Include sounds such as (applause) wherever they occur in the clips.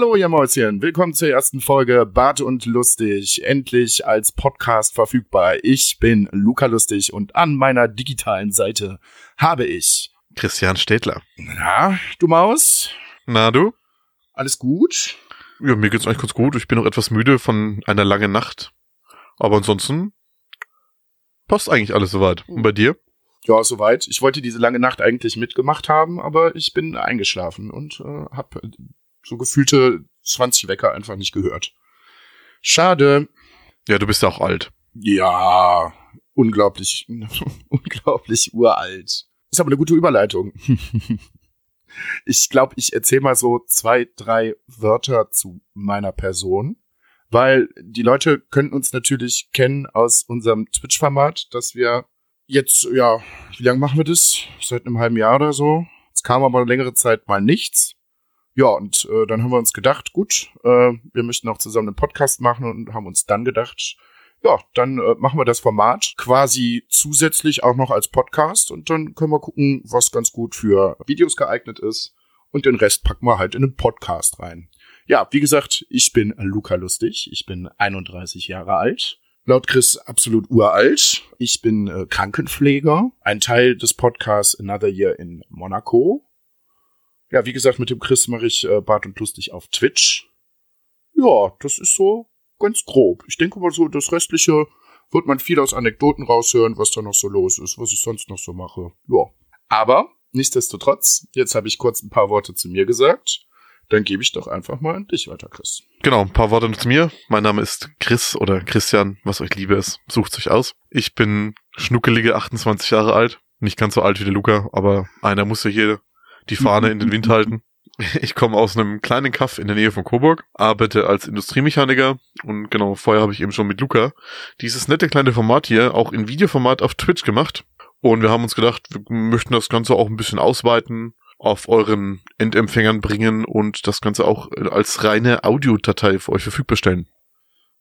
Hallo ihr Mäuschen, willkommen zur ersten Folge Bart und Lustig, endlich als Podcast verfügbar. Ich bin Luca Lustig und an meiner digitalen Seite habe ich Christian Städtler. Na, du Maus? Na du? Alles gut? Ja, mir geht's eigentlich ganz gut. Ich bin noch etwas müde von einer langen Nacht. Aber ansonsten passt eigentlich alles soweit. Und bei dir? Ja, soweit. Ich wollte diese lange Nacht eigentlich mitgemacht haben, aber ich bin eingeschlafen und äh, habe so gefühlte 20 Wecker einfach nicht gehört. Schade. Ja, du bist ja auch alt. Ja, unglaublich, (laughs) unglaublich uralt. Ist aber eine gute Überleitung. (laughs) ich glaube, ich erzähle mal so zwei, drei Wörter zu meiner Person, weil die Leute könnten uns natürlich kennen aus unserem Twitch-Format, dass wir jetzt, ja, wie lange machen wir das? Seit einem halben Jahr oder so. Es kam aber eine längere Zeit mal nichts. Ja, und äh, dann haben wir uns gedacht, gut, äh, wir möchten auch zusammen einen Podcast machen und haben uns dann gedacht, ja, dann äh, machen wir das Format quasi zusätzlich auch noch als Podcast und dann können wir gucken, was ganz gut für Videos geeignet ist und den Rest packen wir halt in den Podcast rein. Ja, wie gesagt, ich bin Luca Lustig, ich bin 31 Jahre alt. Laut Chris absolut uralt. Ich bin äh, Krankenpfleger, ein Teil des Podcasts Another Year in Monaco. Ja, wie gesagt, mit dem Chris mache ich äh, Bart und Lustig auf Twitch. Ja, das ist so ganz grob. Ich denke mal so, das Restliche wird man viel aus Anekdoten raushören, was da noch so los ist, was ich sonst noch so mache. Ja. Aber, nichtsdestotrotz, jetzt habe ich kurz ein paar Worte zu mir gesagt. Dann gebe ich doch einfach mal an dich weiter, Chris. Genau, ein paar Worte zu mir. Mein Name ist Chris oder Christian, was euch liebe ist. Sucht euch aus. Ich bin schnuckelige 28 Jahre alt. Nicht ganz so alt wie der Luca, aber einer muss ja hier die Fahne in den Wind (laughs) halten. Ich komme aus einem kleinen Kaff in der Nähe von Coburg, arbeite als Industriemechaniker und genau, vorher habe ich eben schon mit Luca dieses nette kleine Format hier auch in Videoformat auf Twitch gemacht. Und wir haben uns gedacht, wir möchten das Ganze auch ein bisschen ausweiten, auf euren Endempfängern bringen und das Ganze auch als reine Audiodatei für euch verfügbar stellen.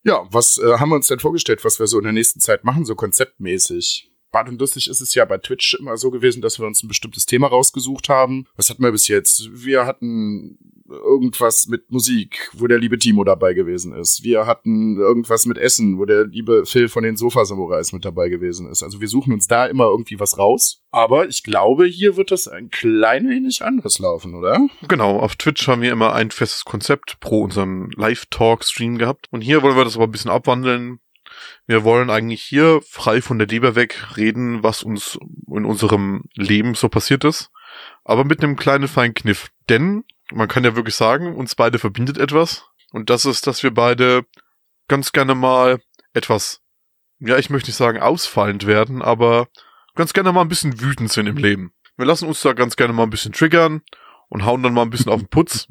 Ja, was äh, haben wir uns denn vorgestellt, was wir so in der nächsten Zeit machen, so konzeptmäßig? Bad und lustig ist es ja bei Twitch immer so gewesen, dass wir uns ein bestimmtes Thema rausgesucht haben. Was hatten wir bis jetzt? Wir hatten irgendwas mit Musik, wo der liebe Timo dabei gewesen ist. Wir hatten irgendwas mit Essen, wo der liebe Phil von den Sofa-Samurais mit dabei gewesen ist. Also wir suchen uns da immer irgendwie was raus. Aber ich glaube, hier wird das ein klein wenig anders laufen, oder? Genau, auf Twitch haben wir immer ein festes Konzept pro unserem Live-Talk-Stream gehabt. Und hier wollen wir das aber ein bisschen abwandeln. Wir wollen eigentlich hier frei von der Leber weg reden, was uns in unserem Leben so passiert ist. Aber mit einem kleinen feinen Kniff. Denn, man kann ja wirklich sagen, uns beide verbindet etwas. Und das ist, dass wir beide ganz gerne mal etwas, ja, ich möchte nicht sagen ausfallend werden, aber ganz gerne mal ein bisschen wütend sind im Leben. Wir lassen uns da ganz gerne mal ein bisschen triggern und hauen dann mal ein bisschen auf den Putz,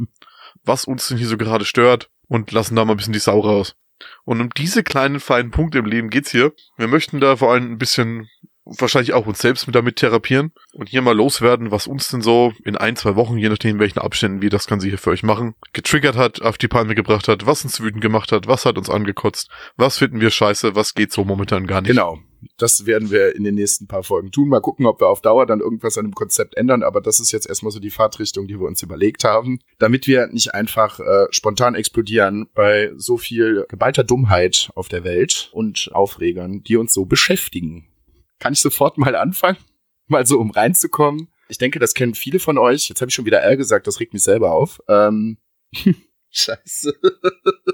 was uns denn hier so gerade stört und lassen da mal ein bisschen die Sau raus. Und um diese kleinen feinen Punkte im Leben geht's hier. Wir möchten da vor allem ein bisschen wahrscheinlich auch uns selbst mit damit therapieren und hier mal loswerden, was uns denn so in ein, zwei Wochen, je nachdem welchen Abständen wir das Ganze hier für euch machen, getriggert hat, auf die Palme gebracht hat, was uns wütend gemacht hat, was hat uns angekotzt, was finden wir scheiße, was geht so momentan gar nicht. Genau. Das werden wir in den nächsten paar Folgen tun. Mal gucken, ob wir auf Dauer dann irgendwas an dem Konzept ändern. Aber das ist jetzt erstmal so die Fahrtrichtung, die wir uns überlegt haben, damit wir nicht einfach äh, spontan explodieren bei so viel geballter Dummheit auf der Welt und Aufregern, die uns so beschäftigen. Kann ich sofort mal anfangen? Mal so, um reinzukommen. Ich denke, das kennen viele von euch. Jetzt habe ich schon wieder R gesagt, das regt mich selber auf. Ähm, (laughs) Scheiße.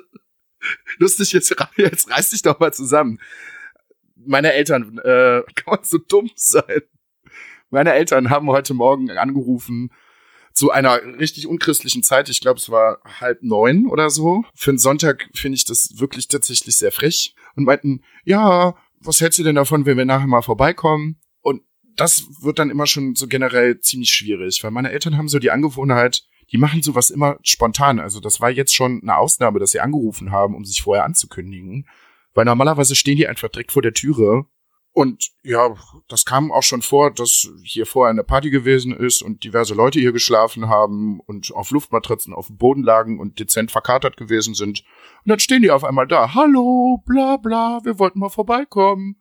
(laughs) Lustig, jetzt, jetzt reiß dich doch mal zusammen. Meine Eltern, äh, (laughs) kann man so dumm sein? Meine Eltern haben heute Morgen angerufen zu einer richtig unchristlichen Zeit. Ich glaube, es war halb neun oder so. Für einen Sonntag finde ich das wirklich tatsächlich sehr frech. Und meinten, ja, was hältst du denn davon, wenn wir nachher mal vorbeikommen? Und das wird dann immer schon so generell ziemlich schwierig, weil meine Eltern haben so die Angewohnheit, die machen sowas immer spontan. Also das war jetzt schon eine Ausnahme, dass sie angerufen haben, um sich vorher anzukündigen. Weil normalerweise stehen die einfach direkt vor der Türe. Und ja, das kam auch schon vor, dass hier vorher eine Party gewesen ist und diverse Leute hier geschlafen haben und auf Luftmatratzen auf dem Boden lagen und dezent verkatert gewesen sind. Und dann stehen die auf einmal da. Hallo, bla bla, wir wollten mal vorbeikommen.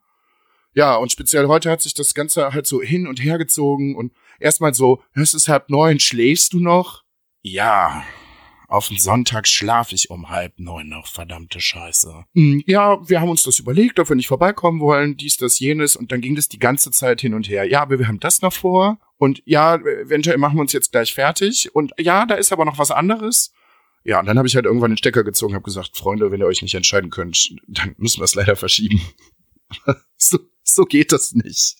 Ja, und speziell heute hat sich das Ganze halt so hin und her gezogen und erstmal so, es ist halb neun, schläfst du noch? Ja, auf den Sonntag schlaf ich um halb neun noch, verdammte Scheiße. Hm, ja, wir haben uns das überlegt, ob wir nicht vorbeikommen wollen, dies, das, jenes, und dann ging das die ganze Zeit hin und her. Ja, aber wir haben das noch vor, und ja, eventuell machen wir uns jetzt gleich fertig, und ja, da ist aber noch was anderes. Ja, und dann habe ich halt irgendwann den Stecker gezogen, habe gesagt, Freunde, wenn ihr euch nicht entscheiden könnt, dann müssen wir es leider verschieben. (laughs) so, so geht das nicht.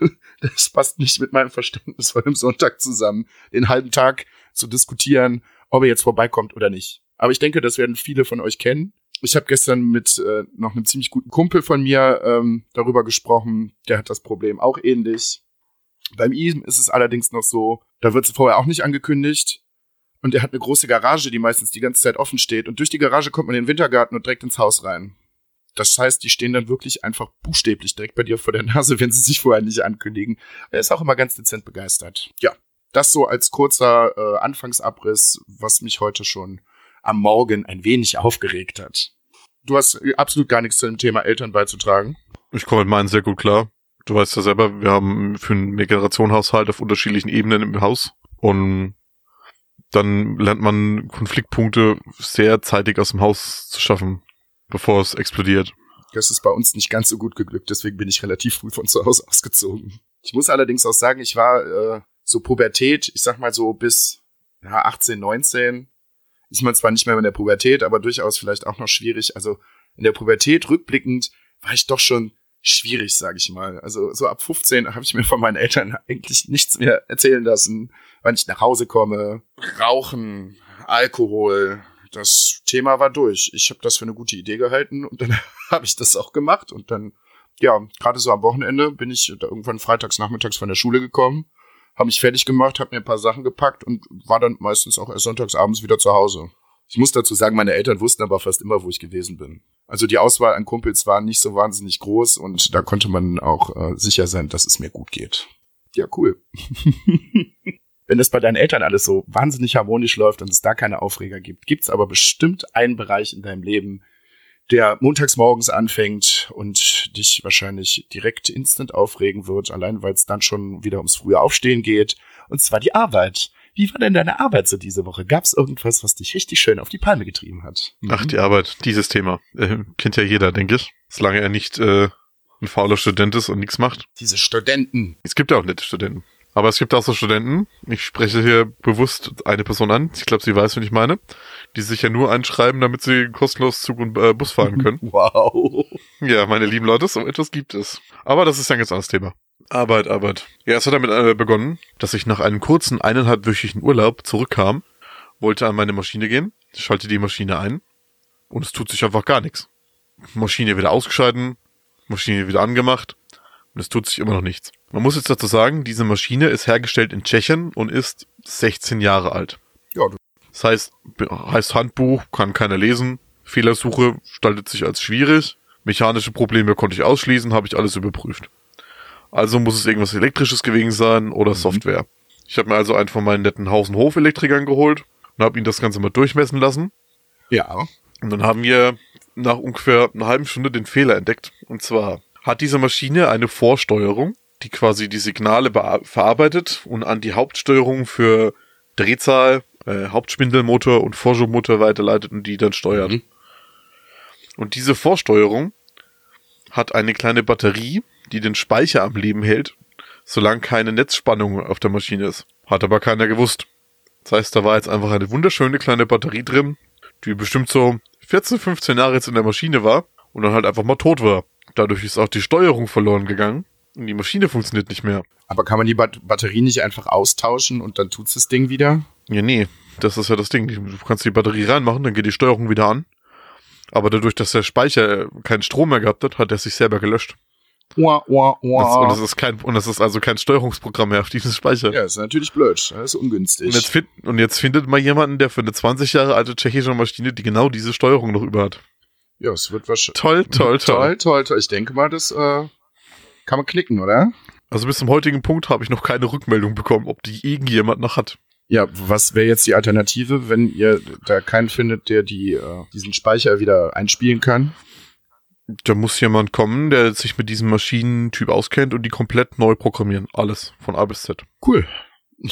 (laughs) Das passt nicht mit meinem Verständnis von dem Sonntag zusammen, den halben Tag zu diskutieren, ob er jetzt vorbeikommt oder nicht. Aber ich denke, das werden viele von euch kennen. Ich habe gestern mit äh, noch einem ziemlich guten Kumpel von mir ähm, darüber gesprochen. Der hat das Problem auch ähnlich. Beim ihm ist es allerdings noch so, da wird es vorher auch nicht angekündigt. Und er hat eine große Garage, die meistens die ganze Zeit offen steht. Und durch die Garage kommt man in den Wintergarten und direkt ins Haus rein. Das heißt, die stehen dann wirklich einfach buchstäblich direkt bei dir vor der Nase, (laughs) wenn sie sich vorher nicht ankündigen. Er ist auch immer ganz dezent begeistert. Ja, das so als kurzer äh, Anfangsabriss, was mich heute schon am Morgen ein wenig aufgeregt hat. Du hast absolut gar nichts zu dem Thema Eltern beizutragen. Ich komme mit meinen sehr gut klar. Du weißt ja selber, wir haben für einen Mehrgenerationenhaushalt auf unterschiedlichen Ebenen im Haus und dann lernt man Konfliktpunkte sehr zeitig aus dem Haus zu schaffen bevor es explodiert. Das ist bei uns nicht ganz so gut geglückt, deswegen bin ich relativ früh von zu Hause (laughs) ausgezogen. Ich muss allerdings auch sagen, ich war äh, so Pubertät, ich sag mal so bis ja, 18, 19, ist man zwar nicht mehr in der Pubertät, aber durchaus vielleicht auch noch schwierig. Also in der Pubertät rückblickend war ich doch schon schwierig, sage ich mal. Also so ab 15 habe ich mir von meinen Eltern (laughs) eigentlich nichts mehr erzählen lassen, wann ich nach Hause komme. Rauchen, Alkohol, das Thema war durch. Ich habe das für eine gute Idee gehalten und dann (laughs) habe ich das auch gemacht und dann, ja, gerade so am Wochenende bin ich da irgendwann freitags nachmittags von der Schule gekommen, habe mich fertig gemacht, habe mir ein paar Sachen gepackt und war dann meistens auch erst sonntags abends wieder zu Hause. Ich muss dazu sagen, meine Eltern wussten aber fast immer, wo ich gewesen bin. Also die Auswahl an Kumpels war nicht so wahnsinnig groß und da konnte man auch äh, sicher sein, dass es mir gut geht. Ja, cool. (laughs) wenn es bei deinen Eltern alles so wahnsinnig harmonisch läuft und es da keine Aufreger gibt, gibt es aber bestimmt einen Bereich in deinem Leben, der montags morgens anfängt und dich wahrscheinlich direkt instant aufregen wird, allein weil es dann schon wieder ums frühe Aufstehen geht. Und zwar die Arbeit. Wie war denn deine Arbeit so diese Woche? Gab es irgendwas, was dich richtig schön auf die Palme getrieben hat? Ach, die Arbeit, dieses Thema. Äh, kennt ja jeder, denke ich. Solange er nicht äh, ein fauler Student ist und nichts macht. Diese Studenten. Es gibt ja auch nette Studenten. Aber es gibt auch so Studenten, ich spreche hier bewusst eine Person an, ich glaube, sie weiß, wen ich meine, die sich ja nur einschreiben, damit sie kostenlos Zug und äh, Bus fahren können. (laughs) Wow. Ja, meine lieben Leute, so etwas gibt es. Aber das ist ja ein ganz anderes Thema. Arbeit, Arbeit. Ja, es hat damit äh, begonnen, dass ich nach einem kurzen eineinhalbwöchigen Urlaub zurückkam, wollte an meine Maschine gehen, schalte die Maschine ein und es tut sich einfach gar nichts. Maschine wieder ausgeschalten, Maschine wieder angemacht und es tut sich immer noch nichts. Man muss jetzt dazu sagen, diese Maschine ist hergestellt in Tschechien und ist 16 Jahre alt. Ja, das heißt, heißt Handbuch, kann keiner lesen. Fehlersuche gestaltet sich als schwierig. Mechanische Probleme konnte ich ausschließen, habe ich alles überprüft. Also muss es irgendwas Elektrisches gewesen sein oder mhm. Software. Ich habe mir also einen von meinen netten Haus- und Hofelektrikern geholt und habe ihn das Ganze mal durchmessen lassen. Ja. Und dann haben wir nach ungefähr einer halben Stunde den Fehler entdeckt. Und zwar hat diese Maschine eine Vorsteuerung, die quasi die Signale verarbeitet und an die Hauptsteuerung für Drehzahl, äh, Hauptspindelmotor und Vorschubmotor weiterleitet und die dann steuert. Mhm. Und diese Vorsteuerung hat eine kleine Batterie, die den Speicher am Leben hält, solange keine Netzspannung auf der Maschine ist. Hat aber keiner gewusst. Das heißt, da war jetzt einfach eine wunderschöne kleine Batterie drin, die bestimmt so 14, 15 Jahre jetzt in der Maschine war und dann halt einfach mal tot war. Dadurch ist auch die Steuerung verloren gegangen die Maschine funktioniert nicht mehr. Aber kann man die Bat Batterie nicht einfach austauschen und dann tut's das Ding wieder? Ja, nee. Das ist ja das Ding. Du kannst die Batterie reinmachen, dann geht die Steuerung wieder an. Aber dadurch, dass der Speicher keinen Strom mehr gehabt hat, hat er sich selber gelöscht. Wah, wah, Das, und das ist kein, und das ist also kein Steuerungsprogramm mehr auf diesem Speicher. Ja, ist natürlich blöd. Das ist ungünstig. Und jetzt, find, und jetzt findet mal jemanden, der für eine 20 Jahre alte tschechische Maschine, die genau diese Steuerung noch über hat. ja, es wird wahrscheinlich. Toll, toll, toll. toll, toll, toll. Ich denke mal, das äh, kann man knicken, oder? Also bis zum heutigen Punkt habe ich noch keine Rückmeldung bekommen, ob die irgendjemand noch hat. Ja, was wäre jetzt die Alternative, wenn ihr da keinen findet, der die äh, diesen Speicher wieder einspielen kann? Da muss jemand kommen, der sich mit diesem Maschinentyp auskennt und die komplett neu programmieren. Alles, von A bis Z. Cool. (laughs)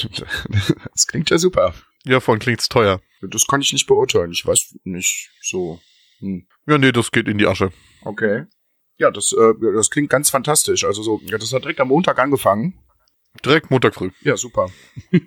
Das klingt ja super. Ja, allem klingt's teuer. Das kann ich nicht beurteilen. Ich weiß nicht so. Hm. Ja, nee, das geht in die Asche. Okay. Ja, das, äh, das klingt ganz fantastisch. Also so, ja, das hat direkt am Montag angefangen. Direkt Montag früh. Ja, super. (laughs)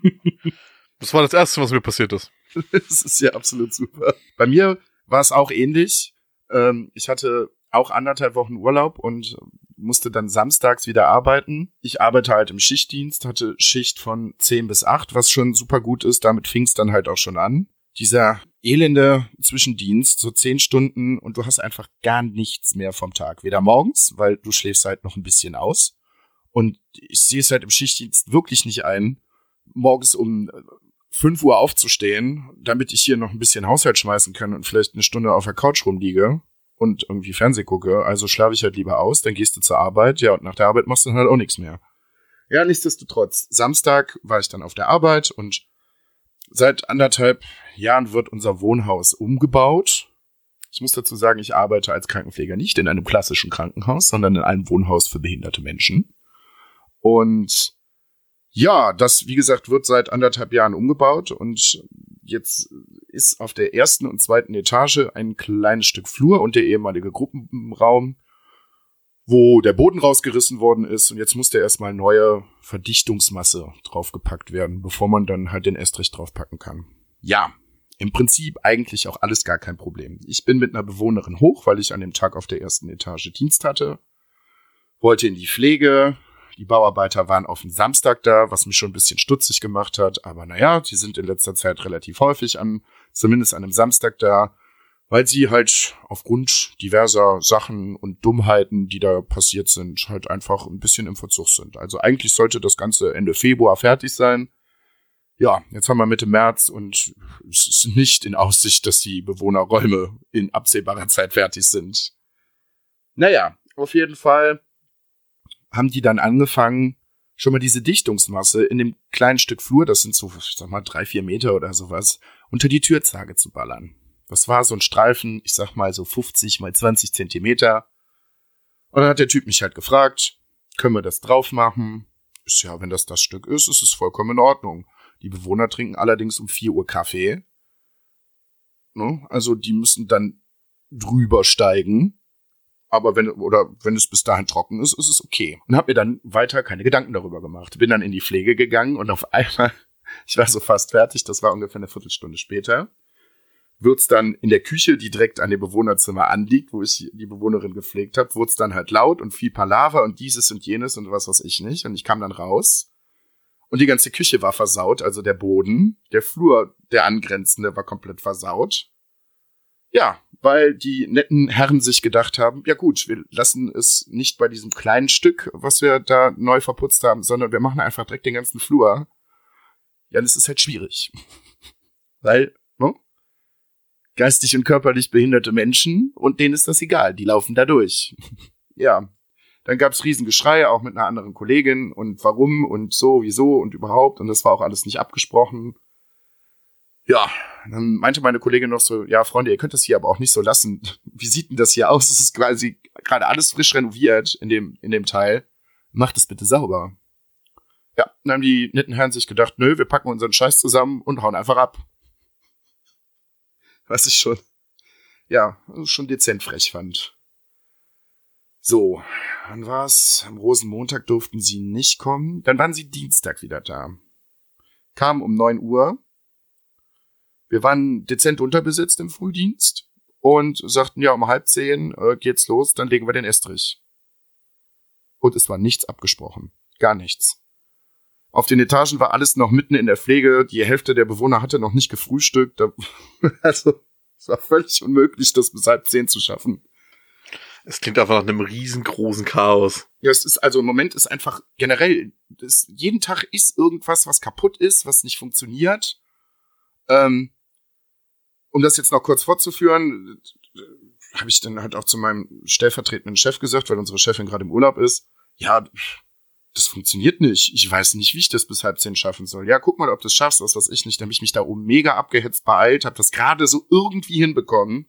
Das war das Erste, was mir passiert ist. (laughs) Das ist ja absolut super. Bei mir war es auch ähnlich. Ähm, ich hatte auch anderthalb Wochen Urlaub und musste dann samstags wieder arbeiten. Ich arbeite halt im Schichtdienst, hatte Schicht von 10 bis 8, was schon super gut ist. Damit fing es dann halt auch schon an. Dieser elende Zwischendienst, so 10 Stunden und du hast einfach gar nichts mehr vom Tag. Weder morgens, weil du schläfst halt noch ein bisschen aus. Und ich sehe es halt im Schichtdienst wirklich nicht ein, morgens um 5 Uhr aufzustehen, damit ich hier noch ein bisschen Haushalt schmeißen kann und vielleicht eine Stunde auf der Couch rumliege und irgendwie Fernseh gucke. Also schlafe ich halt lieber aus, dann gehst du zur Arbeit, ja, und nach der Arbeit machst du dann halt auch nichts mehr. Ja, nichtsdestotrotz, Samstag war ich dann auf der Arbeit und seit anderthalb Jahren wird unser Wohnhaus umgebaut. Ich muss dazu sagen, ich arbeite als Krankenpfleger nicht in einem klassischen Krankenhaus, sondern in einem Wohnhaus für behinderte Menschen. Und ja, das, wie gesagt, wird seit anderthalb Jahren umgebaut und jetzt ist auf der ersten und zweiten Etage ein kleines Stück Flur und der ehemalige Gruppenraum, wo der Boden rausgerissen worden ist und jetzt muss da erstmal neue Verdichtungsmasse draufgepackt werden, bevor man dann halt den Estrich draufpacken kann. Ja, im Prinzip eigentlich auch alles gar kein Problem. Ich bin mit einer Bewohnerin hoch, weil ich an dem Tag auf der ersten Etage Dienst hatte, wollte in die Pflege, die Bauarbeiter waren auf den Samstag da, was mich schon ein bisschen stutzig gemacht hat. Aber naja, die sind in letzter Zeit relativ häufig an, zumindest an einem Samstag da, weil sie halt aufgrund diverser Sachen und Dummheiten, die da passiert sind, halt einfach ein bisschen im Verzug sind. Also eigentlich sollte das Ganze Ende Februar fertig sein. Ja, jetzt haben wir Mitte März und es ist nicht in Aussicht, dass die Bewohnerräume in absehbarer Zeit fertig sind. Naja, auf jeden Fall haben die dann angefangen, schon mal diese Dichtungsmasse in dem kleinen Stück Flur, das sind so, ich sag mal, drei, vier Meter oder sowas, unter die Türzage zu ballern. Das war so ein Streifen, ich sag mal so 50 mal 20 Zentimeter. Und dann hat der Typ mich halt gefragt, können wir das drauf machen? Ist ja, wenn das das Stück ist, ist es vollkommen in Ordnung. Die Bewohner trinken allerdings um 4 Uhr Kaffee. Ne? Also die müssen dann drüber steigen. Aber wenn, oder wenn es bis dahin trocken ist, ist es okay. Und habe mir dann weiter keine Gedanken darüber gemacht. Bin dann in die Pflege gegangen und auf einmal, (laughs) ich war so fast fertig, das war ungefähr eine Viertelstunde später, wird's dann in der Küche, die direkt an dem Bewohnerzimmer anliegt, wo ich die Bewohnerin gepflegt habe, wird's dann halt laut und viel Palaver und dieses und jenes und was weiß ich nicht. Und ich kam dann raus und die ganze Küche war versaut, also der Boden, der Flur, der angrenzende war komplett versaut. Ja, weil die netten Herren sich gedacht haben, ja gut, wir lassen es nicht bei diesem kleinen Stück, was wir da neu verputzt haben, sondern wir machen einfach direkt den ganzen Flur. Ja, das ist halt schwierig. (laughs) weil? Geistig und körperlich behinderte Menschen und denen ist das egal, die laufen da durch. (laughs) ja. Dann gab's Riesengeschrei, auch mit einer anderen Kollegin und warum und so, wieso und überhaupt und das war auch alles nicht abgesprochen. Ja, dann meinte meine Kollegin noch so, ja, Freunde, ihr könnt das hier aber auch nicht so lassen. (laughs) Wie sieht denn das hier aus? Es ist quasi gerade alles frisch renoviert in dem, in dem Teil. Macht es bitte sauber. Ja, dann haben die netten Herren sich gedacht, nö, wir packen unseren Scheiß zusammen und hauen einfach ab. Was ich schon, ja, schon dezent frech fand. So, wann war's? Am Rosenmontag durften sie nicht kommen. Dann waren sie Dienstag wieder da. Kam um neun Uhr, wir waren dezent unterbesetzt im Frühdienst und sagten, ja, um halb zehn äh, geht's los, dann legen wir den Estrich. Und es war nichts abgesprochen. Gar nichts. Auf den Etagen war alles noch mitten in der Pflege. Die Hälfte der Bewohner hatte noch nicht gefrühstückt. (laughs) Also, es war völlig unmöglich, das bis halb zehn zu schaffen. Es klingt einfach nach einem riesengroßen Chaos. Ja, es ist also im Moment ist einfach generell, ist, jeden Tag ist irgendwas, was kaputt ist, was nicht funktioniert. Ähm, um das jetzt noch kurz fortzuführen, habe ich dann halt auch zu meinem stellvertretenden Chef gesagt, weil unsere Chefin gerade im Urlaub ist. Ja, das funktioniert nicht. Ich weiß nicht, wie ich das bis halb zehn schaffen soll. Ja, guck mal, ob du es schaffst, was weiß ich nicht. Dann habe ich mich da oben mega abgehetzt, beeilt, habe das gerade so irgendwie hinbekommen.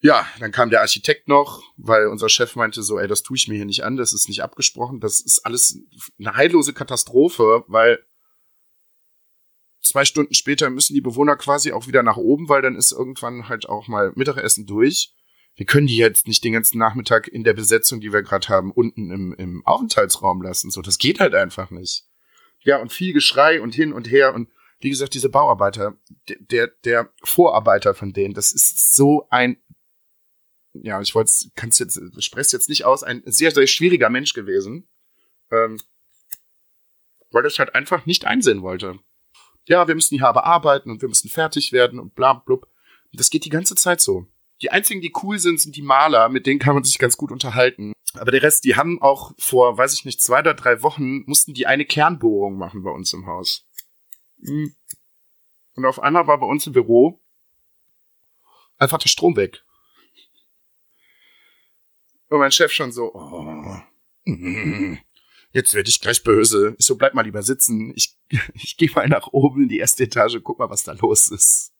Ja, dann kam der Architekt noch, weil unser Chef meinte so, ey, das tue ich mir hier nicht an, das ist nicht abgesprochen, das ist alles eine heillose Katastrophe, weil zwei Stunden später müssen die Bewohner quasi auch wieder nach oben, weil dann ist irgendwann halt auch mal Mittagessen durch. Wir können die jetzt nicht den ganzen Nachmittag in der Besetzung, die wir gerade haben, unten im, im Aufenthaltsraum lassen. So, das geht halt einfach nicht. Ja, und viel Geschrei und hin und her und wie gesagt, diese Bauarbeiter, der, der Vorarbeiter von denen, das ist so ein ja, ich wollte, kannst jetzt, spreche jetzt nicht aus, ein sehr, sehr schwieriger Mensch gewesen, ähm, weil das halt einfach nicht einsehen wollte. Ja, wir müssen hier aber arbeiten und wir müssen fertig werden und bla blub. Das geht die ganze Zeit so. Die einzigen, die cool sind, sind die Maler, mit denen kann man sich ganz gut unterhalten. Aber der Rest, die haben auch vor, weiß ich nicht, zwei oder drei Wochen, mussten die eine Kernbohrung machen bei uns im Haus. Hm. Und auf einmal war bei uns im Büro einfach der Strom weg. Und mein Chef schon so, oh, jetzt werde ich gleich böse. Ich so, bleib mal lieber sitzen. Ich, (laughs) ich gehe mal nach oben in die erste Etage, guck mal, was da los ist.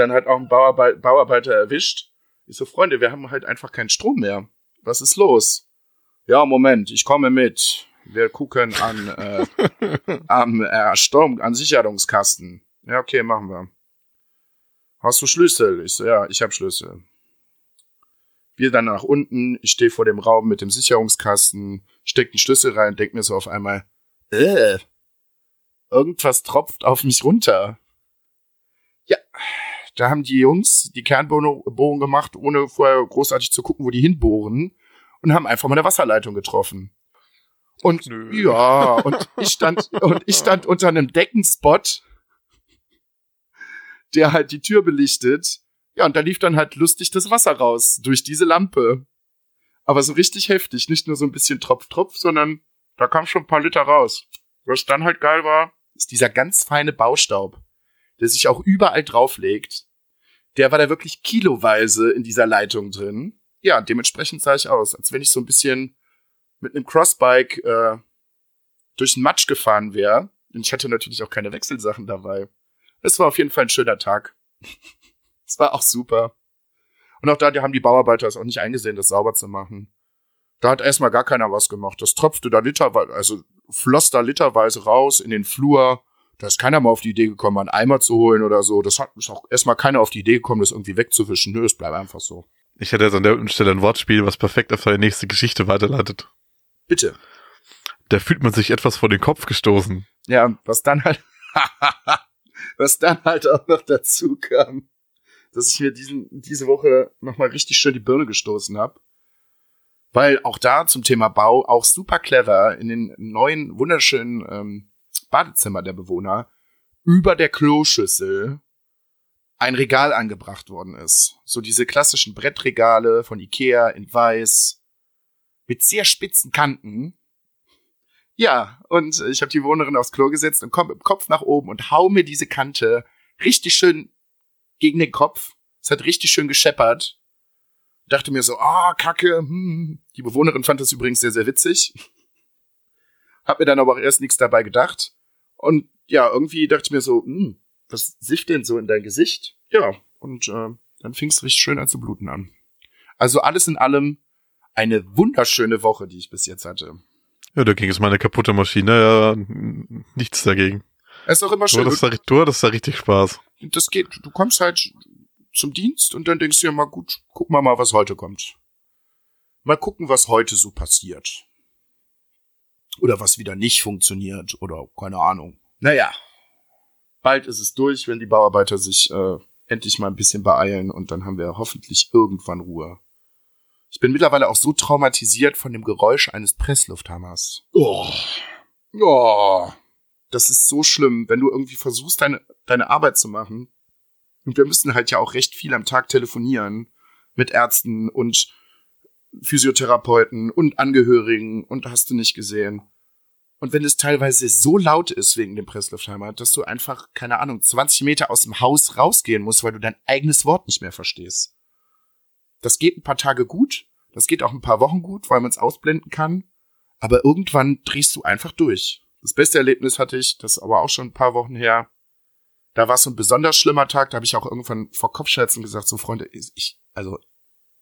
Dann hat auch ein Bauarbe Bauarbeiter erwischt. Ich so, Freunde, wir haben halt einfach keinen Strom mehr. Was ist los? Ja, Moment, ich komme mit. Wir gucken an, äh, (laughs) am äh, Sturm, an Sicherungskasten. Ja, okay, machen wir. Hast du Schlüssel? Ich so, ja, ich habe Schlüssel. Wir dann nach unten, ich stehe vor dem Raum mit dem Sicherungskasten, steck den Schlüssel rein, denk mir so auf einmal, äh, irgendwas tropft auf mich runter. Ja, da haben die Jungs die Kernbohrung gemacht, ohne vorher großartig zu gucken, wo die hinbohren, und haben einfach mal eine Wasserleitung getroffen. Und Nö. ja, und (laughs) ich stand und ich stand unter einem Deckenspot, der halt die Tür belichtet ja, und da lief dann halt lustig das Wasser raus durch diese Lampe. Aber so richtig heftig, nicht nur so ein bisschen Tropf, Tropf, sondern da kam schon ein paar Liter raus. Was dann halt geil war, ist dieser ganz feine Baustaub, der sich auch überall drauflegt. Der war da wirklich kiloweise in dieser Leitung drin. Ja, dementsprechend sah ich aus, als wenn ich so ein bisschen mit einem Crossbike äh, durch den Matsch gefahren wäre. Und ich hatte natürlich auch keine Wechselsachen dabei. Es war auf jeden Fall ein schöner Tag. (laughs) Das war auch super. Und auch da die haben die Bauarbeiter es auch nicht eingesehen, das sauber zu machen. Da hat erstmal gar keiner was gemacht. Das tropfte da literweise, also floss da literweise raus in den Flur. Da ist keiner mal auf die Idee gekommen, einen Eimer zu holen oder so. Das hat auch erstmal keiner auf die Idee gekommen, das irgendwie wegzuwischen. Nö, es bleibt einfach so. Ich hätte jetzt an der Stelle ein Wortspiel, was perfekt auf seine nächste Geschichte weiterleitet. Bitte. Da fühlt man sich etwas vor den Kopf gestoßen. Ja, was dann halt, (laughs) was dann halt auch noch dazu kam dass ich mir diesen, diese Woche nochmal richtig schön die Birne gestoßen habe. Weil auch da zum Thema Bau auch super clever in den neuen wunderschönen ähm, Badezimmer der Bewohner über der Kloschüssel ein Regal angebracht worden ist. So diese klassischen Brettregale von Ikea in weiß mit sehr spitzen Kanten. Ja, und ich habe die Wohnerin aufs Klo gesetzt und komme im Kopf nach oben und hau mir diese Kante richtig schön gegen den Kopf. Es hat richtig schön gescheppert. Dachte mir so, ah, oh, Kacke. Hm. Die Bewohnerin fand das übrigens sehr, sehr witzig. Hab mir dann aber auch erst nichts dabei gedacht. Und ja, irgendwie dachte ich mir so, hm, was sifft denn so in dein Gesicht? Ja, und äh, dann fing es richtig schön an zu bluten an. Also alles in allem eine wunderschöne Woche, die ich bis jetzt hatte. Ja, da ging es meine kaputte Maschine, ja, nichts dagegen. Es ist auch immer schön. Du hattest, da, du hattest da richtig Spaß. Das geht, du kommst halt zum Dienst und dann denkst du ja mal, gut, gucken wir mal, was heute kommt. Mal gucken, was heute so passiert. Oder was wieder nicht funktioniert oder keine Ahnung. Naja, bald ist es durch, wenn die Bauarbeiter sich äh, endlich mal ein bisschen beeilen und dann haben wir hoffentlich irgendwann Ruhe. Ich bin mittlerweile auch so traumatisiert von dem Geräusch eines Presslufthammers. Oh. Oh. Das ist so schlimm, wenn du irgendwie versuchst, deine, deine Arbeit zu machen. Und wir müssen halt ja auch recht viel am Tag telefonieren mit Ärzten und Physiotherapeuten und Angehörigen und hast du nicht gesehen. Und wenn es teilweise so laut ist wegen dem Pressluftheimer, dass du einfach, keine Ahnung, 20 Meter aus dem Haus rausgehen musst, weil du dein eigenes Wort nicht mehr verstehst. Das geht ein paar Tage gut, das geht auch ein paar Wochen gut, weil man es ausblenden kann, aber irgendwann drehst du einfach durch. Das beste Erlebnis hatte ich, das aber auch schon ein paar Wochen her. Da war es so ein besonders schlimmer Tag, da habe ich auch irgendwann vor Kopfschmerzen gesagt, so Freunde, ich, also,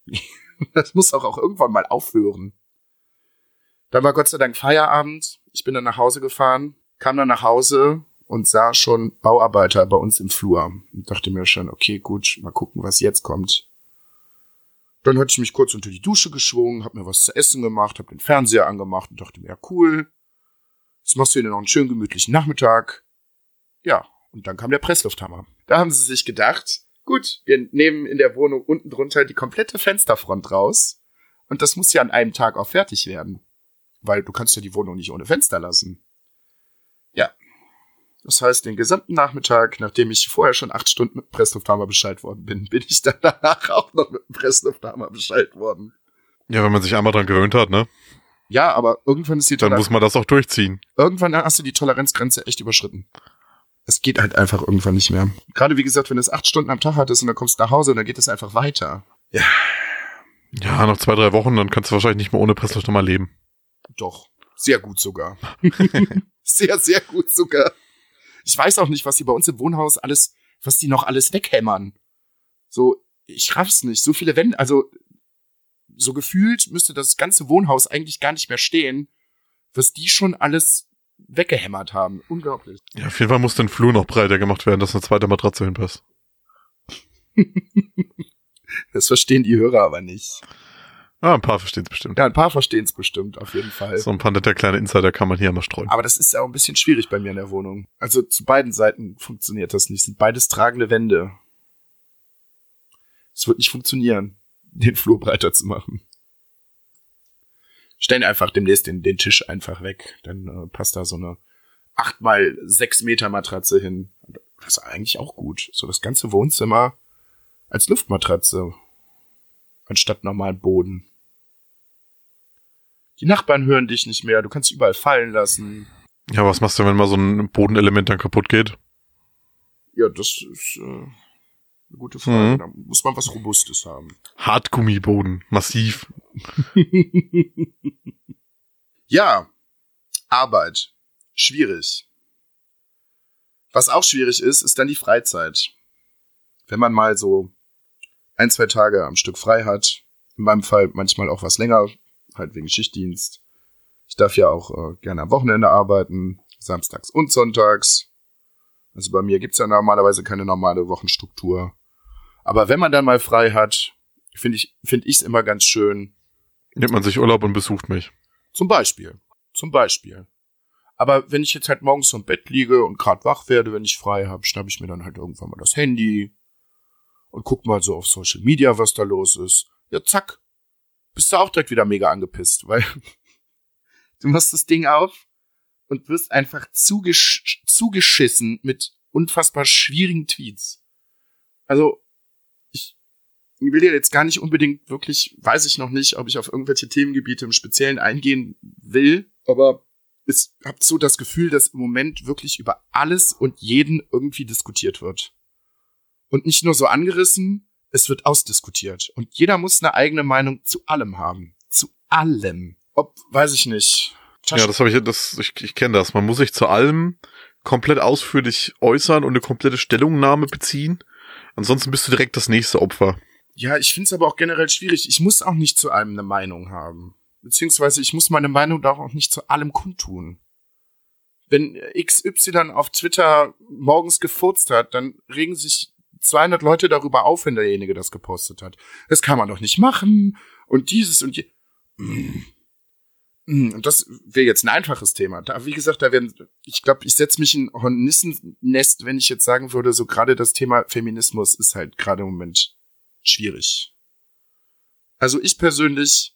(laughs) (laughs) das muss auch, auch irgendwann mal aufhören. Dann war Gott sei Dank Feierabend. Ich bin dann nach Hause gefahren, kam dann nach Hause und sah schon Bauarbeiter bei uns im Flur und dachte mir schon, okay, gut, mal gucken, was jetzt kommt. Dann hatte ich mich kurz unter die Dusche geschwungen, hab mir was zu essen gemacht, hab den Fernseher angemacht und dachte mir, ja, cool. Jetzt machst du dir noch einen schönen gemütlichen Nachmittag. Ja, und dann kam der Presslufthammer. Da haben sie sich gedacht, gut, wir nehmen in der Wohnung unten drunter die komplette Fensterfront raus. Und das muss ja an einem Tag auch fertig werden. Weil du kannst ja die Wohnung nicht ohne Fenster lassen. Ja. Das heißt, den gesamten Nachmittag, nachdem ich vorher schon acht Stunden mit Presslufthammer Bescheid worden bin, bin ich dann danach (laughs) auch noch mit Presslufthammer Bescheid worden. Ja, wenn man sich einmal dran gewöhnt hat, ne? Ja, aber irgendwann ist die Dann muss man das auch durchziehen. irgendwann hast du die Toleranzgrenze echt überschritten. Es geht halt einfach irgendwann nicht mehr. Gerade wie gesagt, wenn du es acht Stunden am Tag hattest und dann kommst du nach Hause und dann geht es einfach weiter. Ja, Ja, nach zwei, drei Wochen, dann kannst du wahrscheinlich nicht mehr ohne Pressluft nochmal leben. doch. Sehr gut sogar. (laughs) sehr, sehr gut sogar. Ich weiß auch nicht, was die bei uns im Wohnhaus alles, was die noch alles weghämmern. So, ich raff's nicht. So viele Wände, also so gefühlt müsste das ganze Wohnhaus eigentlich gar nicht mehr stehen, was die schon alles weggehämmert haben. Unglaublich. Ja, auf jeden Fall muss den Flur noch breiter gemacht werden, dass eine zweite Matratze hinpasst. (laughs) Das verstehen die Hörer aber nicht. Ah, ein paar verstehen es bestimmt. Ja, ein paar verstehen es bestimmt, auf jeden Fall. So ein paar nette kleine Insider kann man hier mal streuen. Aber das ist ja auch ein bisschen schwierig bei mir in der Wohnung. Also zu beiden Seiten funktioniert das nicht. Sind beides tragende Wände. Es wird nicht funktionieren, den Flur breiter zu machen. Stellen einfach demnächst den, den Tisch einfach weg. Dann äh, passt da so eine 8 mal 6 Meter Matratze hin. Das ist eigentlich auch gut. So das ganze Wohnzimmer als Luftmatratze. Anstatt normalen Boden. Die Nachbarn hören dich nicht mehr. Du kannst überall fallen lassen. Ja, was machst du, wenn mal so ein Bodenelement dann kaputt geht? Ja, das ist äh, eine gute Frage. Mhm. Da muss man was Robustes haben. Hartgummiboden, massiv. (laughs) Ja, Arbeit. Schwierig. Was auch schwierig ist, ist dann die Freizeit. Wenn man mal so ein, zwei Tage am Stück frei hat, in meinem Fall manchmal auch was länger, halt wegen Schichtdienst. Ich darf ja auch äh, gerne am Wochenende arbeiten, samstags und sonntags. Also bei mir gibt's ja normalerweise keine normale Wochenstruktur. Aber wenn man dann mal frei hat, finde ich finde ich's immer ganz schön, Nimmt man sich Urlaub und besucht mich. zum Beispiel. Zum Beispiel. Aber wenn ich jetzt halt morgens so im Bett liege und gerade wach werde, wenn ich frei habe, schnapp ich mir dann halt irgendwann mal das Handy und guck mal so auf Social Media, was da los ist. Ja, zack. Bist du auch direkt wieder mega angepisst, weil (laughs) du machst das Ding auf und wirst einfach zugesch zugeschissen mit unfassbar schwierigen Tweets. Also, will dir jetzt gar nicht unbedingt wirklich, weiß ich noch nicht, ob ich auf irgendwelche Themengebiete im Speziellen eingehen will, aber es habt so das Gefühl, dass im Moment wirklich über alles und jeden irgendwie diskutiert wird. Und nicht nur so angerissen, es wird ausdiskutiert. Und jeder muss eine eigene Meinung zu allem haben. Zu allem. Ob, weiß ich nicht. Ja, das habe ich, das, ich, ich kenne das. Man muss sich zu allem komplett ausführlich äußern und eine komplette Stellungnahme beziehen. Ansonsten bist du direkt das nächste Opfer. Ja, ich find's aber auch generell schwierig. Ich muss auch nicht zu allem eine Meinung haben. Beziehungsweise ich muss meine Meinung da auch nicht zu allem kundtun. Wenn XY auf Twitter morgens gefurzt hat, dann regen sich 200 Leute darüber auf, wenn derjenige das gepostet hat. Das kann man doch nicht machen. Und dieses und je. Mm. Mm, Und das wäre jetzt ein einfaches Thema. Da, wie gesagt, da werden, ich glaube, ich setze mich in Hornissennest, wenn ich jetzt sagen würde, so gerade das Thema Feminismus ist halt gerade im Moment schwierig. Also ich persönlich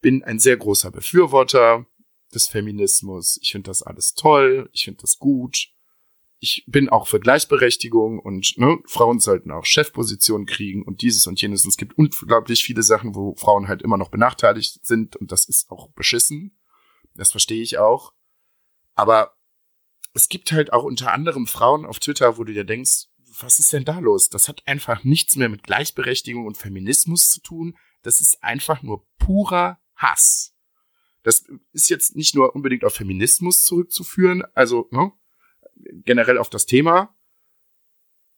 bin ein sehr großer Befürworter des Feminismus. Ich finde das alles toll. Ich finde das gut. ich bin auch für Gleichberechtigung und ne, Frauen sollten auch Chefpositionen kriegen und dieses und jenes. Und es gibt unglaublich viele Sachen, wo Frauen halt immer noch benachteiligt sind und das ist auch beschissen. Das verstehe ich auch. Aber es gibt halt auch unter anderem Frauen auf Twitter, wo du dir denkst, was ist denn da los? Das hat einfach nichts mehr mit Gleichberechtigung und Feminismus zu tun. Das ist einfach nur purer Hass. Das ist jetzt nicht nur unbedingt auf Feminismus zurückzuführen, also ne, generell auf das Thema.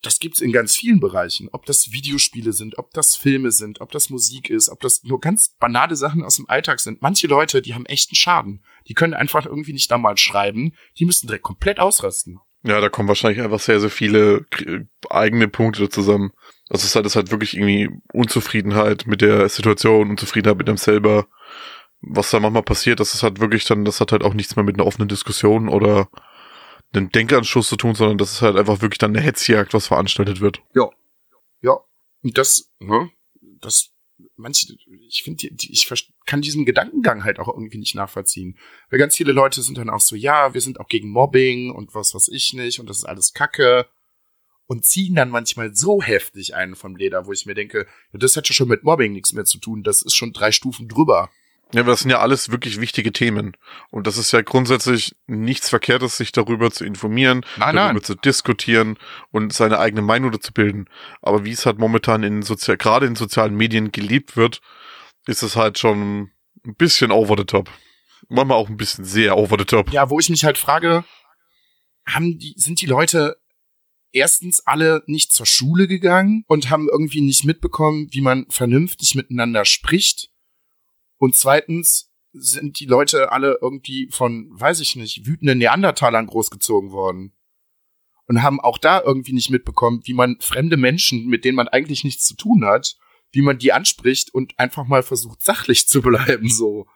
Das gibt's in ganz vielen Bereichen. Ob das Videospiele sind, ob das Filme sind, ob das Musik ist, ob das nur ganz banale Sachen aus dem Alltag sind. Manche Leute, die haben echten Schaden. Die können einfach irgendwie nicht da mal schreiben. Die müssen direkt komplett ausrasten. Ja, da kommen wahrscheinlich einfach sehr, sehr viele eigene Punkte zusammen. Also es ist halt, wirklich irgendwie Unzufriedenheit mit der Situation, Unzufriedenheit mit einem selber. Was da manchmal passiert, das ist halt wirklich dann, das hat halt auch nichts mehr mit einer offenen Diskussion oder einen Denkanschluss zu tun, sondern das ist halt einfach wirklich dann eine Hetzjagd, was veranstaltet wird. Ja. Ja. Und das, ne, das, manche, ich finde, ich kann diesen Gedankengang halt auch irgendwie nicht nachvollziehen. Weil ganz viele Leute sind dann auch so, ja, wir sind auch gegen Mobbing und was weiß ich nicht und das ist alles Kacke. Und ziehen dann manchmal so heftig einen vom Leder, wo ich mir denke, das hat ja schon mit Mobbing nichts mehr zu tun, das ist schon drei Stufen drüber. Ja, aber das sind ja alles wirklich wichtige Themen. Und das ist ja grundsätzlich nichts Verkehrtes, sich darüber zu informieren, nein, darüber nein. zu diskutieren und seine eigene Meinung dazu bilden. Aber wie es halt momentan in sozial, gerade in sozialen Medien gelebt wird, ist es halt schon ein bisschen over the top. Manchmal auch ein bisschen sehr over the top. Ja, wo ich mich halt frage, haben die, sind die Leute erstens alle nicht zur Schule gegangen und haben irgendwie nicht mitbekommen, wie man vernünftig miteinander spricht? Und zweitens sind die Leute alle irgendwie von, weiß ich nicht, wütenden Neandertalern großgezogen worden. Und haben auch da irgendwie nicht mitbekommen, wie man fremde Menschen, mit denen man eigentlich nichts zu tun hat, wie man die anspricht und einfach mal versucht, sachlich zu bleiben, so.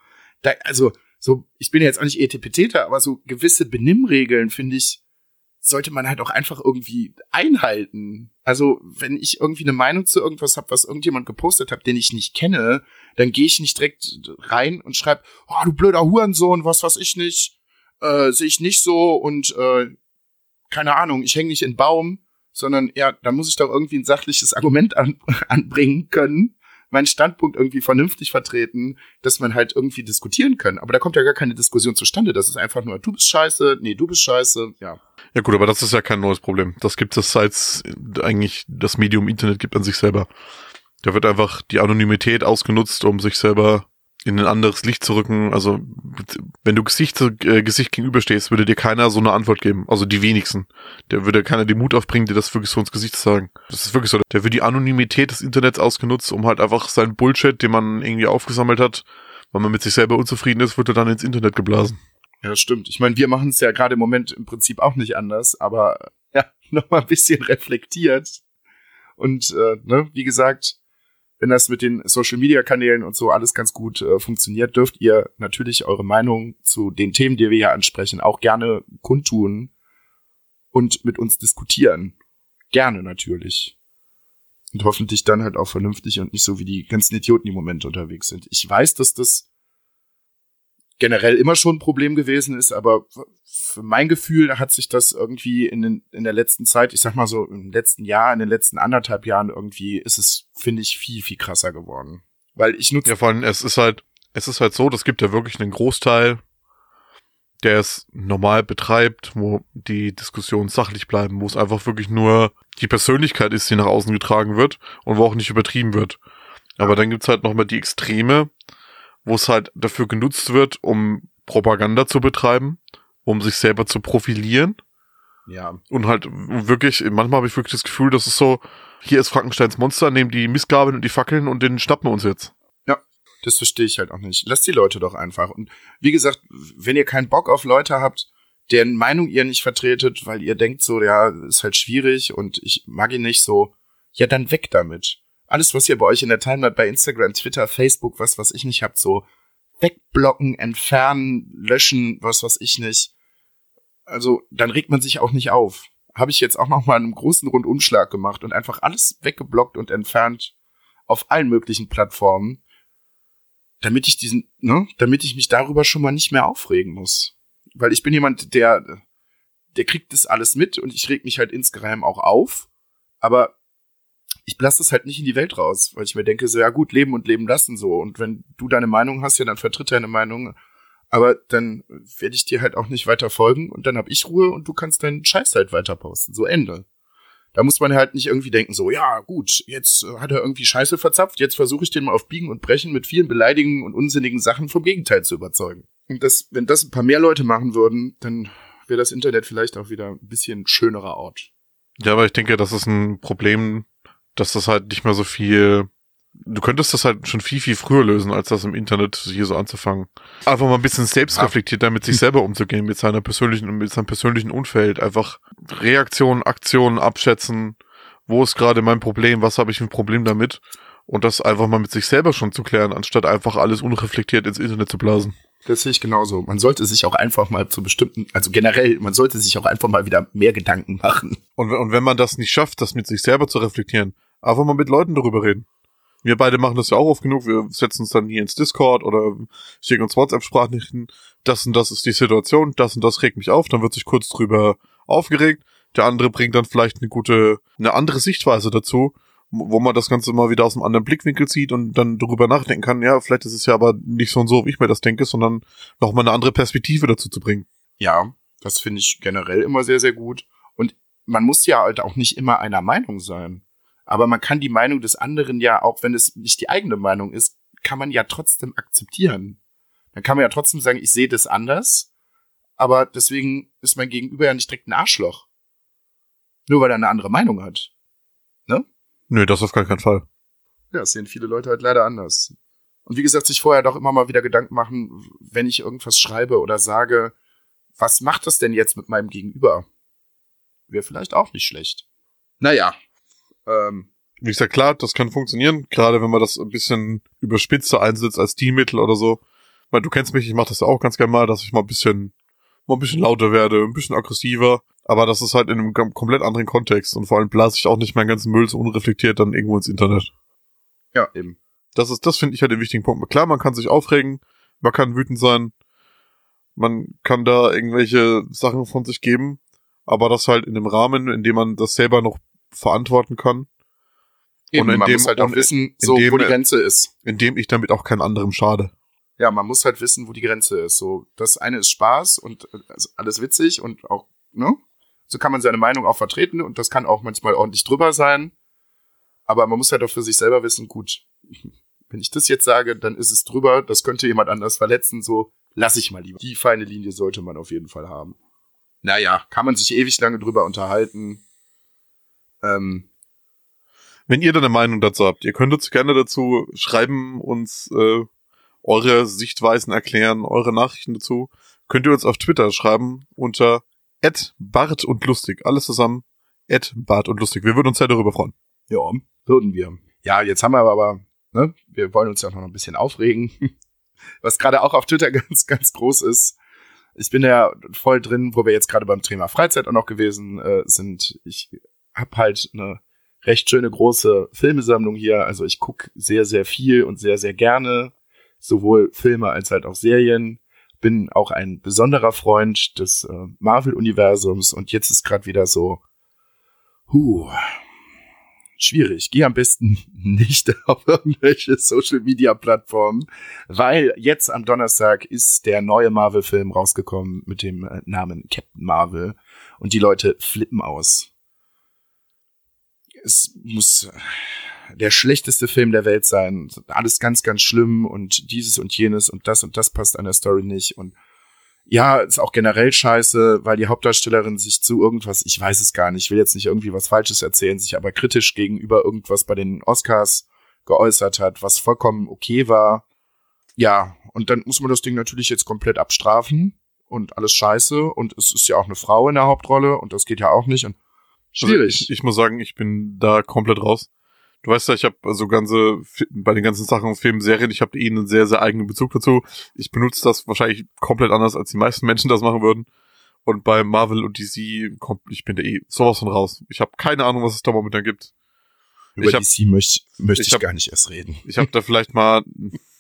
Da, also, so, ich bin ja jetzt auch nicht Etepetete, aber so gewisse Benimmregeln, finde ich, sollte man halt auch einfach irgendwie einhalten. Also, wenn ich irgendwie eine Meinung zu irgendwas habe, was irgendjemand gepostet hat, den ich nicht kenne, dann gehe ich nicht direkt rein und schreibe, oh, du blöder Hurensohn, was weiß ich nicht, äh, sehe ich nicht so und äh, keine Ahnung, ich hänge nicht in Baum, sondern ja, da muss ich doch irgendwie ein sachliches Argument an, (laughs) anbringen können, meinen Standpunkt irgendwie vernünftig vertreten, dass man halt irgendwie diskutieren kann. Aber da kommt ja gar keine Diskussion zustande. Das ist einfach nur, du bist scheiße, nee, du bist scheiße, ja. Ja gut, aber das ist ja kein neues Problem. Das gibt es seit eigentlich das Medium Internet gibt an sich selber. Da wird einfach die Anonymität ausgenutzt, um sich selber in ein anderes Licht zu rücken. Also wenn du Gesicht zu äh, Gesicht gegenüberstehst, würde dir keiner so eine Antwort geben. Also die wenigsten. Der würde keiner den Mut aufbringen, dir das wirklich so ins Gesicht zu sagen. Das ist wirklich so. Der wird die Anonymität des Internets ausgenutzt, um halt einfach seinen Bullshit, den man irgendwie aufgesammelt hat, weil man mit sich selber unzufrieden ist, wird er dann ins Internet geblasen. Ja, stimmt. Ich meine, wir machen es ja gerade im Moment im Prinzip auch nicht anders, aber (laughs) ja, nochmal ein bisschen reflektiert. Und äh, ne, wie gesagt, wenn das mit den Social Media Kanälen und so alles ganz gut äh, funktioniert, dürft ihr natürlich eure Meinung zu den Themen, die wir hier ansprechen, auch gerne kundtun und mit uns diskutieren. Gerne natürlich. Und hoffentlich dann halt auch vernünftig und nicht so wie die ganzen Idioten, im Moment unterwegs sind. Ich weiß, dass das generell immer schon ein Problem gewesen ist, aber für mein Gefühl hat sich das irgendwie in, den, in der letzten Zeit, ich sag mal so im letzten Jahr, in den letzten anderthalb Jahren irgendwie, ist es, finde ich, viel, viel krasser geworden. Weil ich nutze. Ja, vor allem, es ist halt, es ist halt so, das gibt ja wirklich einen Großteil, der es normal betreibt, wo die Diskussionen sachlich bleiben, wo es einfach wirklich nur die Persönlichkeit ist, die nach außen getragen wird und wo auch nicht übertrieben wird. Aber dann gibt's halt nochmal die Extreme, wo es halt dafür genutzt wird, um Propaganda zu betreiben, um sich selber zu profilieren. Ja. Und halt wirklich, manchmal habe ich wirklich das Gefühl, das ist so, hier ist Frankensteins Monster, nehmen die Missgabeln und die Fackeln und den schnappen wir uns jetzt. Ja, das verstehe ich halt auch nicht. Lasst die Leute doch einfach. Und wie gesagt, wenn ihr keinen Bock auf Leute habt, deren Meinung ihr nicht vertretet, weil ihr denkt so, ja, ist halt schwierig und ich mag ihn nicht so, ja, dann weg damit alles, was ihr bei euch in der Timeline bei Instagram, Twitter, Facebook, was was ich nicht habt, so wegblocken, entfernen, löschen, was was ich nicht. Also dann regt man sich auch nicht auf. Habe ich jetzt auch noch mal einen großen Rundumschlag gemacht und einfach alles weggeblockt und entfernt auf allen möglichen Plattformen, damit ich diesen, ne, damit ich mich darüber schon mal nicht mehr aufregen muss. Weil ich bin jemand, der der kriegt das alles mit und ich reg mich halt insgeheim auch auf. Aber ich lasse das halt nicht in die Welt raus, weil ich mir denke, so, ja gut, leben und leben lassen so. Und wenn du deine Meinung hast, ja, dann vertritt deine Meinung. Aber dann werde ich dir halt auch nicht weiter folgen und dann hab ich Ruhe und du kannst deinen Scheiß halt weiter posten. So Ende. Da muss man halt nicht irgendwie denken, so, ja, gut, jetzt äh, hat er irgendwie Scheiße verzapft, jetzt versuche ich den mal auf Biegen und Brechen mit vielen beleidigenden und unsinnigen Sachen vom Gegenteil zu überzeugen. Und das, wenn das ein paar mehr Leute machen würden, dann wäre das Internet vielleicht auch wieder ein bisschen schönerer Ort. Ja, aber ich denke, das ist ein Problem, dass das halt nicht mehr so viel. Du könntest das halt schon viel, viel früher lösen, als das im Internet hier so anzufangen. Einfach mal ein bisschen selbstreflektierter mit sich selber umzugehen, mit seiner persönlichen mit seinem persönlichen Umfeld. Einfach Reaktionen, Aktionen abschätzen. Wo ist gerade mein Problem? Was habe ich für ein Problem damit? Und das einfach mal mit sich selber schon zu klären, anstatt einfach alles unreflektiert ins Internet zu blasen. Das sehe ich genauso. Man sollte sich auch einfach mal zu bestimmten, also generell, man sollte sich auch einfach mal wieder mehr Gedanken machen. Und, und wenn man das nicht schafft, das mit sich selber zu reflektieren, einfach mal mit Leuten darüber reden. Wir beide machen das ja auch oft genug. Wir setzen uns dann hier ins Discord oder schicken uns WhatsApp-Sprachnachrichten. Das und das ist die Situation, das und das regt mich auf. Dann wird sich kurz drüber aufgeregt. Der andere bringt dann vielleicht eine gute, eine andere Sichtweise dazu wo man das Ganze mal wieder aus einem anderen Blickwinkel sieht und dann darüber nachdenken kann, ja, vielleicht ist es ja aber nicht so und so, wie ich mir das denke, sondern nochmal eine andere Perspektive dazu zu bringen. Ja, das finde ich generell immer sehr, sehr gut. Und man muss ja halt auch nicht immer einer Meinung sein. Aber man kann die Meinung des anderen ja, auch wenn es nicht die eigene Meinung ist, kann man ja trotzdem akzeptieren. Dann kann man ja trotzdem sagen, ich sehe das anders, aber deswegen ist mein Gegenüber ja nicht direkt ein Arschloch. Nur weil er eine andere Meinung hat. Ne? Nö, das auf gar keinen Fall. Ja, das sehen viele Leute halt leider anders. Und wie gesagt, sich vorher doch immer mal wieder Gedanken machen, wenn ich irgendwas schreibe oder sage, was macht das denn jetzt mit meinem Gegenüber? Wäre vielleicht auch nicht schlecht. Naja. Ähm, wie gesagt, klar, das kann funktionieren, gerade wenn man das ein bisschen überspitzter einsetzt als Teammittel oder so. Weil du kennst mich, ich mache das ja auch ganz gerne mal, dass ich mal ein bisschen, mal ein bisschen lauter werde, ein bisschen aggressiver. Aber das ist halt in einem komplett anderen Kontext und vor allem blase ich auch nicht meinen ganzen Müll so unreflektiert dann irgendwo ins Internet. Ja, eben. Das ist, das finde ich halt den wichtigen Punkt. Klar, man kann sich aufregen, man kann wütend sein, man kann da irgendwelche Sachen von sich geben, aber das halt in dem Rahmen, in dem man das selber noch verantworten kann. Eben, und in man dem, muss halt auch wissen, so, dem, wo die Grenze ist. Indem ich damit auch kein anderem schade. Ja, man muss halt wissen, wo die Grenze ist. So, das eine ist Spaß und also alles witzig und auch, ne? So kann man seine Meinung auch vertreten und das kann auch manchmal ordentlich drüber sein. Aber man muss halt auch für sich selber wissen, gut, (laughs) wenn ich das jetzt sage, dann ist es drüber, das könnte jemand anders verletzen, so lass ich mal lieber. Die feine Linie sollte man auf jeden Fall haben. Naja, kann man sich ewig lange drüber unterhalten. Ähm, wenn ihr da eine Meinung dazu habt, ihr könnt uns gerne dazu schreiben, uns äh, eure Sichtweisen erklären, eure Nachrichten dazu. Könnt ihr uns auf Twitter schreiben unter Ed Bart und Lustig. Alles zusammen. Ed Bart und Lustig. Wir würden uns sehr darüber freuen. Ja, würden wir. Ja, jetzt haben wir aber, ne, wir wollen uns ja noch ein bisschen aufregen. (laughs) Was gerade auch auf Twitter (laughs) ganz, ganz groß ist. Ich bin ja voll drin, wo wir jetzt gerade beim Thema Freizeit auch noch gewesen äh, sind. Ich hab halt eine recht schöne große Filmesammlung hier. Also ich guck sehr, sehr viel und sehr, sehr gerne. Sowohl Filme als halt auch Serien bin auch ein besonderer Freund des äh, Marvel-Universums und jetzt ist gerade wieder so, huh, schwierig. Geh am besten (laughs) nicht (laughs) auf irgendwelche Social-Media-Plattformen, weil jetzt am Donnerstag ist der neue Marvel-Film rausgekommen mit dem äh, Namen Captain Marvel und die Leute flippen aus. Es muss der schlechteste Film der Welt sein. Alles ganz, ganz schlimm und dieses und jenes und das und das passt an der Story nicht und ja, ist auch generell scheiße, weil die Hauptdarstellerin sich zu irgendwas, ich weiß es gar nicht, ich will jetzt nicht irgendwie was Falsches erzählen, sich aber kritisch gegenüber irgendwas bei den Oscars geäußert hat, was vollkommen okay war. Ja, und dann muss man das Ding natürlich jetzt komplett abstrafen und alles scheiße und es ist ja auch eine Frau in der Hauptrolle und das geht ja auch nicht und schwierig. Also ich, ich muss sagen, ich bin da komplett raus. Du weißt ja, ich habe also ganze bei den ganzen Sachen Filmen, Serien, ich habe ihnen einen sehr sehr eigenen Bezug dazu. Ich benutze das wahrscheinlich komplett anders als die meisten Menschen das machen würden. Und bei Marvel und DC kommt ich bin da eh sowas von raus. Ich habe keine Ahnung, was es da momentan gibt. Über ich hab, DC möchte möcht ich, ich hab, gar nicht erst reden. Ich habe da vielleicht mal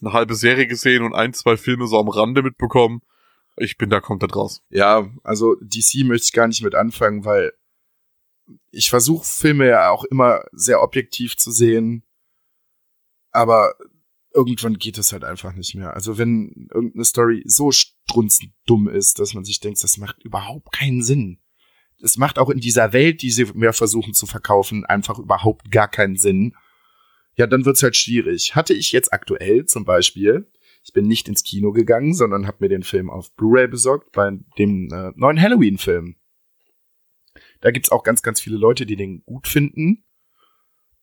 eine halbe Serie gesehen und ein, zwei Filme so am Rande mitbekommen. Ich bin da komplett raus. Ja, also DC möchte ich gar nicht mit anfangen, weil ich versuche Filme ja auch immer sehr objektiv zu sehen, aber irgendwann geht es halt einfach nicht mehr. Also wenn irgendeine Story so strunzdumm ist, dass man sich denkt, das macht überhaupt keinen Sinn. Es macht auch in dieser Welt, die sie mir versuchen zu verkaufen, einfach überhaupt gar keinen Sinn. Ja, dann wird's halt schwierig. Hatte ich jetzt aktuell zum Beispiel, ich bin nicht ins Kino gegangen, sondern habe mir den Film auf Blu-ray besorgt bei dem äh, neuen Halloween-Film. Da gibt's auch ganz, ganz viele Leute, die den gut finden.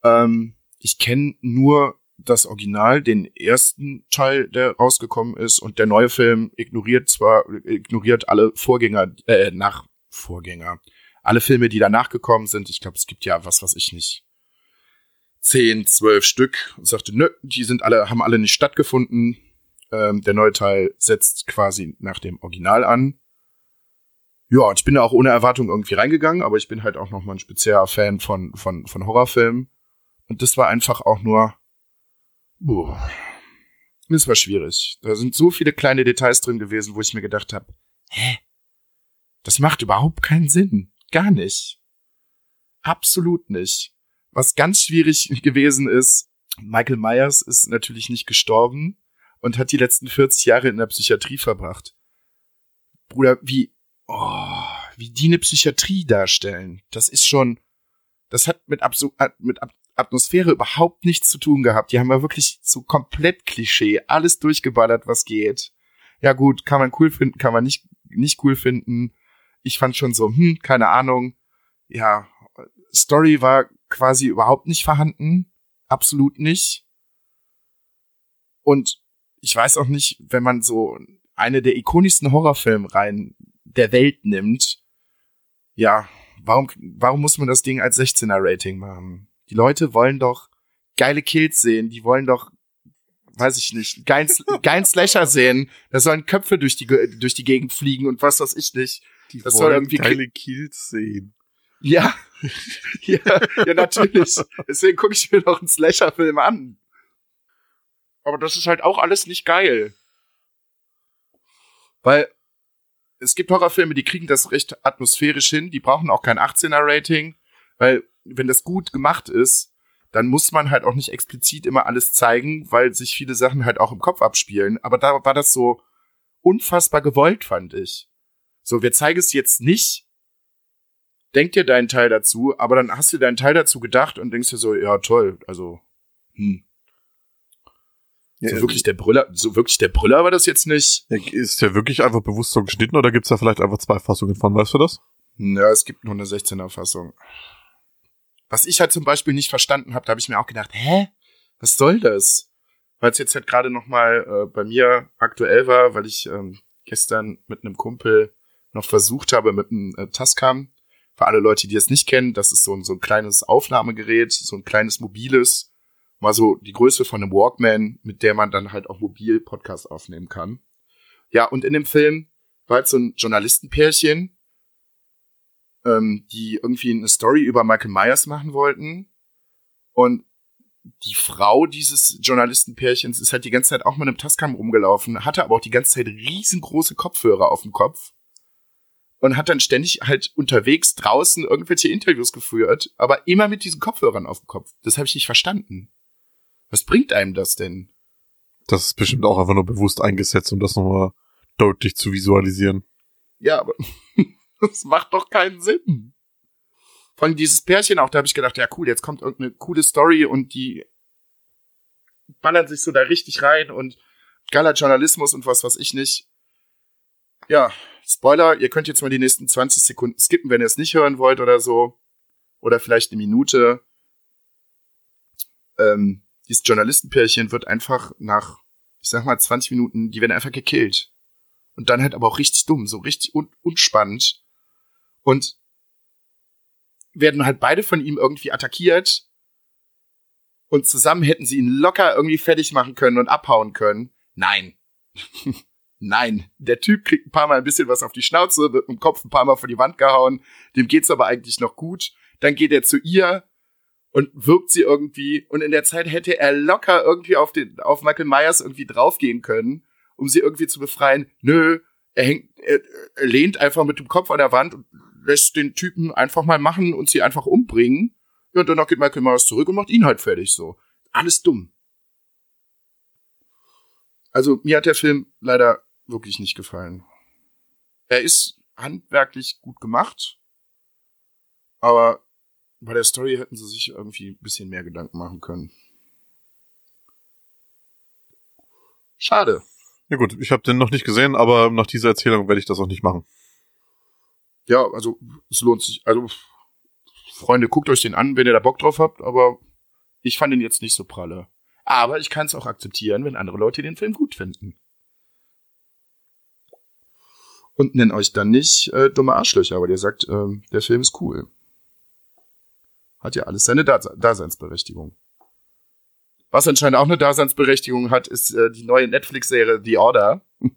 Ähm, ich kenne nur das Original, den ersten Teil, der rausgekommen ist, und der neue Film ignoriert zwar, ignoriert alle Vorgänger, äh, nach Vorgänger. Alle Filme, die danach gekommen sind, ich glaube, es gibt ja was, was ich nicht. Zehn, zwölf Stück. Und sagte, nö, die sind alle, haben alle nicht stattgefunden. Ähm, der neue Teil setzt quasi nach dem Original an. Ja, ich bin da auch ohne Erwartung irgendwie reingegangen, aber ich bin halt auch nochmal ein spezieller Fan von, von, von Horrorfilmen. Und das war einfach auch nur, boah, das war schwierig. Da sind so viele kleine Details drin gewesen, wo ich mir gedacht habe, hä? Das macht überhaupt keinen Sinn. Gar nicht. Absolut nicht. Was ganz schwierig (laughs) gewesen ist, Michael Myers ist natürlich nicht gestorben und hat die letzten 40 Jahre in der Psychiatrie verbracht. Bruder, wie, oh, wie die eine Psychiatrie darstellen, das ist schon, das hat mit, Absu mit Ab Atmosphäre überhaupt nichts zu tun gehabt. Die haben ja wirklich so komplett Klischee, alles durchgeballert, was geht. Ja gut, kann man cool finden, kann man nicht, nicht cool finden. Ich fand schon so, hm, keine Ahnung. Ja, Story war quasi überhaupt nicht vorhanden. Absolut nicht. Und ich weiß auch nicht, wenn man so eine der ikonischsten Horrorfilmreihen der Welt nimmt, ja, warum, warum muss man das Ding als 16er Rating machen? Die Leute wollen doch geile Kills sehen, die wollen doch, weiß ich nicht, geilen, (laughs) geilen Slasher sehen, da sollen Köpfe durch die, durch die Gegend fliegen und was weiß ich nicht. Die Das wollen soll irgendwie geile Kills sehen. Ja, (laughs) ja, ja, natürlich. Deswegen gucke ich mir noch einen Slasher-Film an. Aber das ist halt auch alles nicht geil. Weil es gibt Horrorfilme, die kriegen das recht atmosphärisch hin, die brauchen auch kein 18er-Rating, weil wenn das gut gemacht ist, dann muss man halt auch nicht explizit immer alles zeigen, weil sich viele Sachen halt auch im Kopf abspielen. Aber da war das so unfassbar gewollt, fand ich. So, wir zeigen es jetzt nicht, denk dir deinen Teil dazu, aber dann hast du deinen Teil dazu gedacht und denkst dir so, ja toll, also, hm. Ja, so wirklich der Brüller, so wirklich der Brüller war das jetzt nicht. Ist der wirklich einfach bewusst so geschnitten oder gibt's da vielleicht einfach zwei Fassungen von, weißt du das? Ja, es gibt nur eine 16er Fassung. Was ich halt zum Beispiel nicht verstanden habe, da habe ich mir auch gedacht, hä? Was soll das? Weil es jetzt halt gerade noch mal äh, bei mir aktuell war, weil ich ähm, gestern mit einem Kumpel noch versucht habe mit einem äh, Tascam. Für alle Leute, die es nicht kennen, das ist so ein, so ein kleines Aufnahmegerät, so ein kleines mobiles, mal so die Größe von einem Walkman, mit der man dann halt auch mobil Podcast aufnehmen kann. Ja, und in dem Film war halt so ein Journalistenpärchen, ähm, die irgendwie eine Story über Michael Myers machen wollten. Und die Frau dieses Journalistenpärchens ist halt die ganze Zeit auch mit einem Tascam rumgelaufen, hatte aber auch die ganze Zeit riesengroße Kopfhörer auf dem Kopf und hat dann ständig halt unterwegs draußen irgendwelche Interviews geführt, aber immer mit diesen Kopfhörern auf dem Kopf. Das habe ich nicht verstanden. Was bringt einem das denn? Das ist bestimmt auch einfach nur bewusst eingesetzt, um das nochmal deutlich zu visualisieren. Ja, aber (laughs) das macht doch keinen Sinn. Vor allem dieses Pärchen auch, da habe ich gedacht, ja cool, jetzt kommt irgendeine coole Story und die ballern sich so da richtig rein und geiler Journalismus und was weiß ich nicht. Ja, Spoiler, ihr könnt jetzt mal die nächsten 20 Sekunden skippen, wenn ihr es nicht hören wollt oder so. Oder vielleicht eine Minute. Ähm, dieses Journalistenpärchen wird einfach nach, ich sag mal, 20 Minuten, die werden einfach gekillt. Und dann halt aber auch richtig dumm, so richtig un unspannend. Und werden halt beide von ihm irgendwie attackiert. Und zusammen hätten sie ihn locker irgendwie fertig machen können und abhauen können. Nein. (laughs) Nein. Der Typ kriegt ein paar Mal ein bisschen was auf die Schnauze, wird im Kopf ein paar Mal vor die Wand gehauen. Dem geht's aber eigentlich noch gut. Dann geht er zu ihr und wirkt sie irgendwie. Und in der Zeit hätte er locker irgendwie auf den, auf Michael Myers irgendwie draufgehen können, um sie irgendwie zu befreien. Nö. er hängt, er, er lehnt einfach mit dem Kopf an der Wand und lässt den Typen einfach mal machen und sie einfach umbringen. Ja, und danach geht Michael Myers zurück und macht ihn halt fertig so. Alles dumm. Also mir hat der Film leider wirklich nicht gefallen. Er ist handwerklich gut gemacht, aber bei der Story hätten sie sich irgendwie ein bisschen mehr Gedanken machen können. Schade. Ja gut, ich habe den noch nicht gesehen, aber nach dieser Erzählung werde ich das auch nicht machen. Ja, also es lohnt sich. Also Freunde, guckt euch den an, wenn ihr da Bock drauf habt, aber ich fand ihn jetzt nicht so pralle. Aber ich kann es auch akzeptieren, wenn andere Leute den Film gut finden. Und nennt euch dann nicht äh, dumme Arschlöcher, weil ihr sagt, äh, der Film ist cool. Hat ja alles seine Dase Daseinsberechtigung. Was anscheinend auch eine Daseinsberechtigung hat, ist äh, die neue Netflix-Serie The Order. (laughs)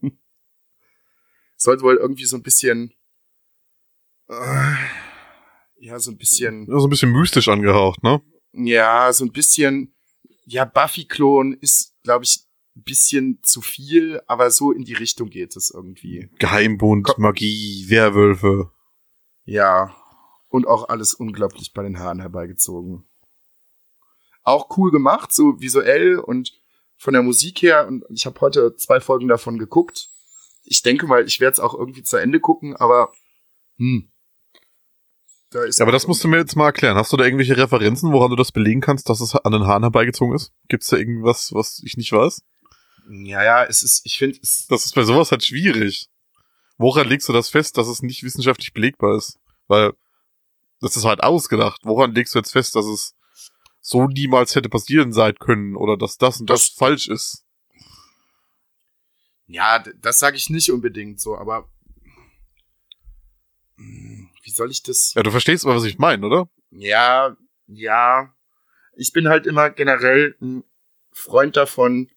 Sollte wohl irgendwie so ein bisschen äh, ja, so ein bisschen. Ja, so ein bisschen mystisch angehaucht, ne? Ja, so ein bisschen. Ja, Buffy-Klon ist, glaube ich, ein bisschen zu viel, aber so in die Richtung geht es irgendwie. Geheimbund, Ko Magie, Werwölfe. Ja. Und auch alles unglaublich bei den Haaren herbeigezogen. Auch cool gemacht, so visuell und von der Musik her. Und ich habe heute zwei Folgen davon geguckt. Ich denke mal, ich werde es auch irgendwie zu Ende gucken, aber hm, da ist ja, aber das musst du mir jetzt mal erklären. Hast du da irgendwelche Referenzen, woran du das belegen kannst, dass es an den Haaren herbeigezogen ist? Gibt's da irgendwas, was ich nicht weiß? Ja, ja, es ist, ich finde, es. Das ist bei sowas halt schwierig. Woran legst du das fest, dass es nicht wissenschaftlich belegbar ist? Weil, das ist halt ausgedacht. Woran legst du jetzt fest, dass es so niemals hätte passieren sein können oder dass das und das, das falsch ist? Ja, das sage ich nicht unbedingt so, aber hm, wie soll ich das? Ja, du verstehst aber, was ich meine, oder? Ja, ja. Ich bin halt immer generell ein Freund davon,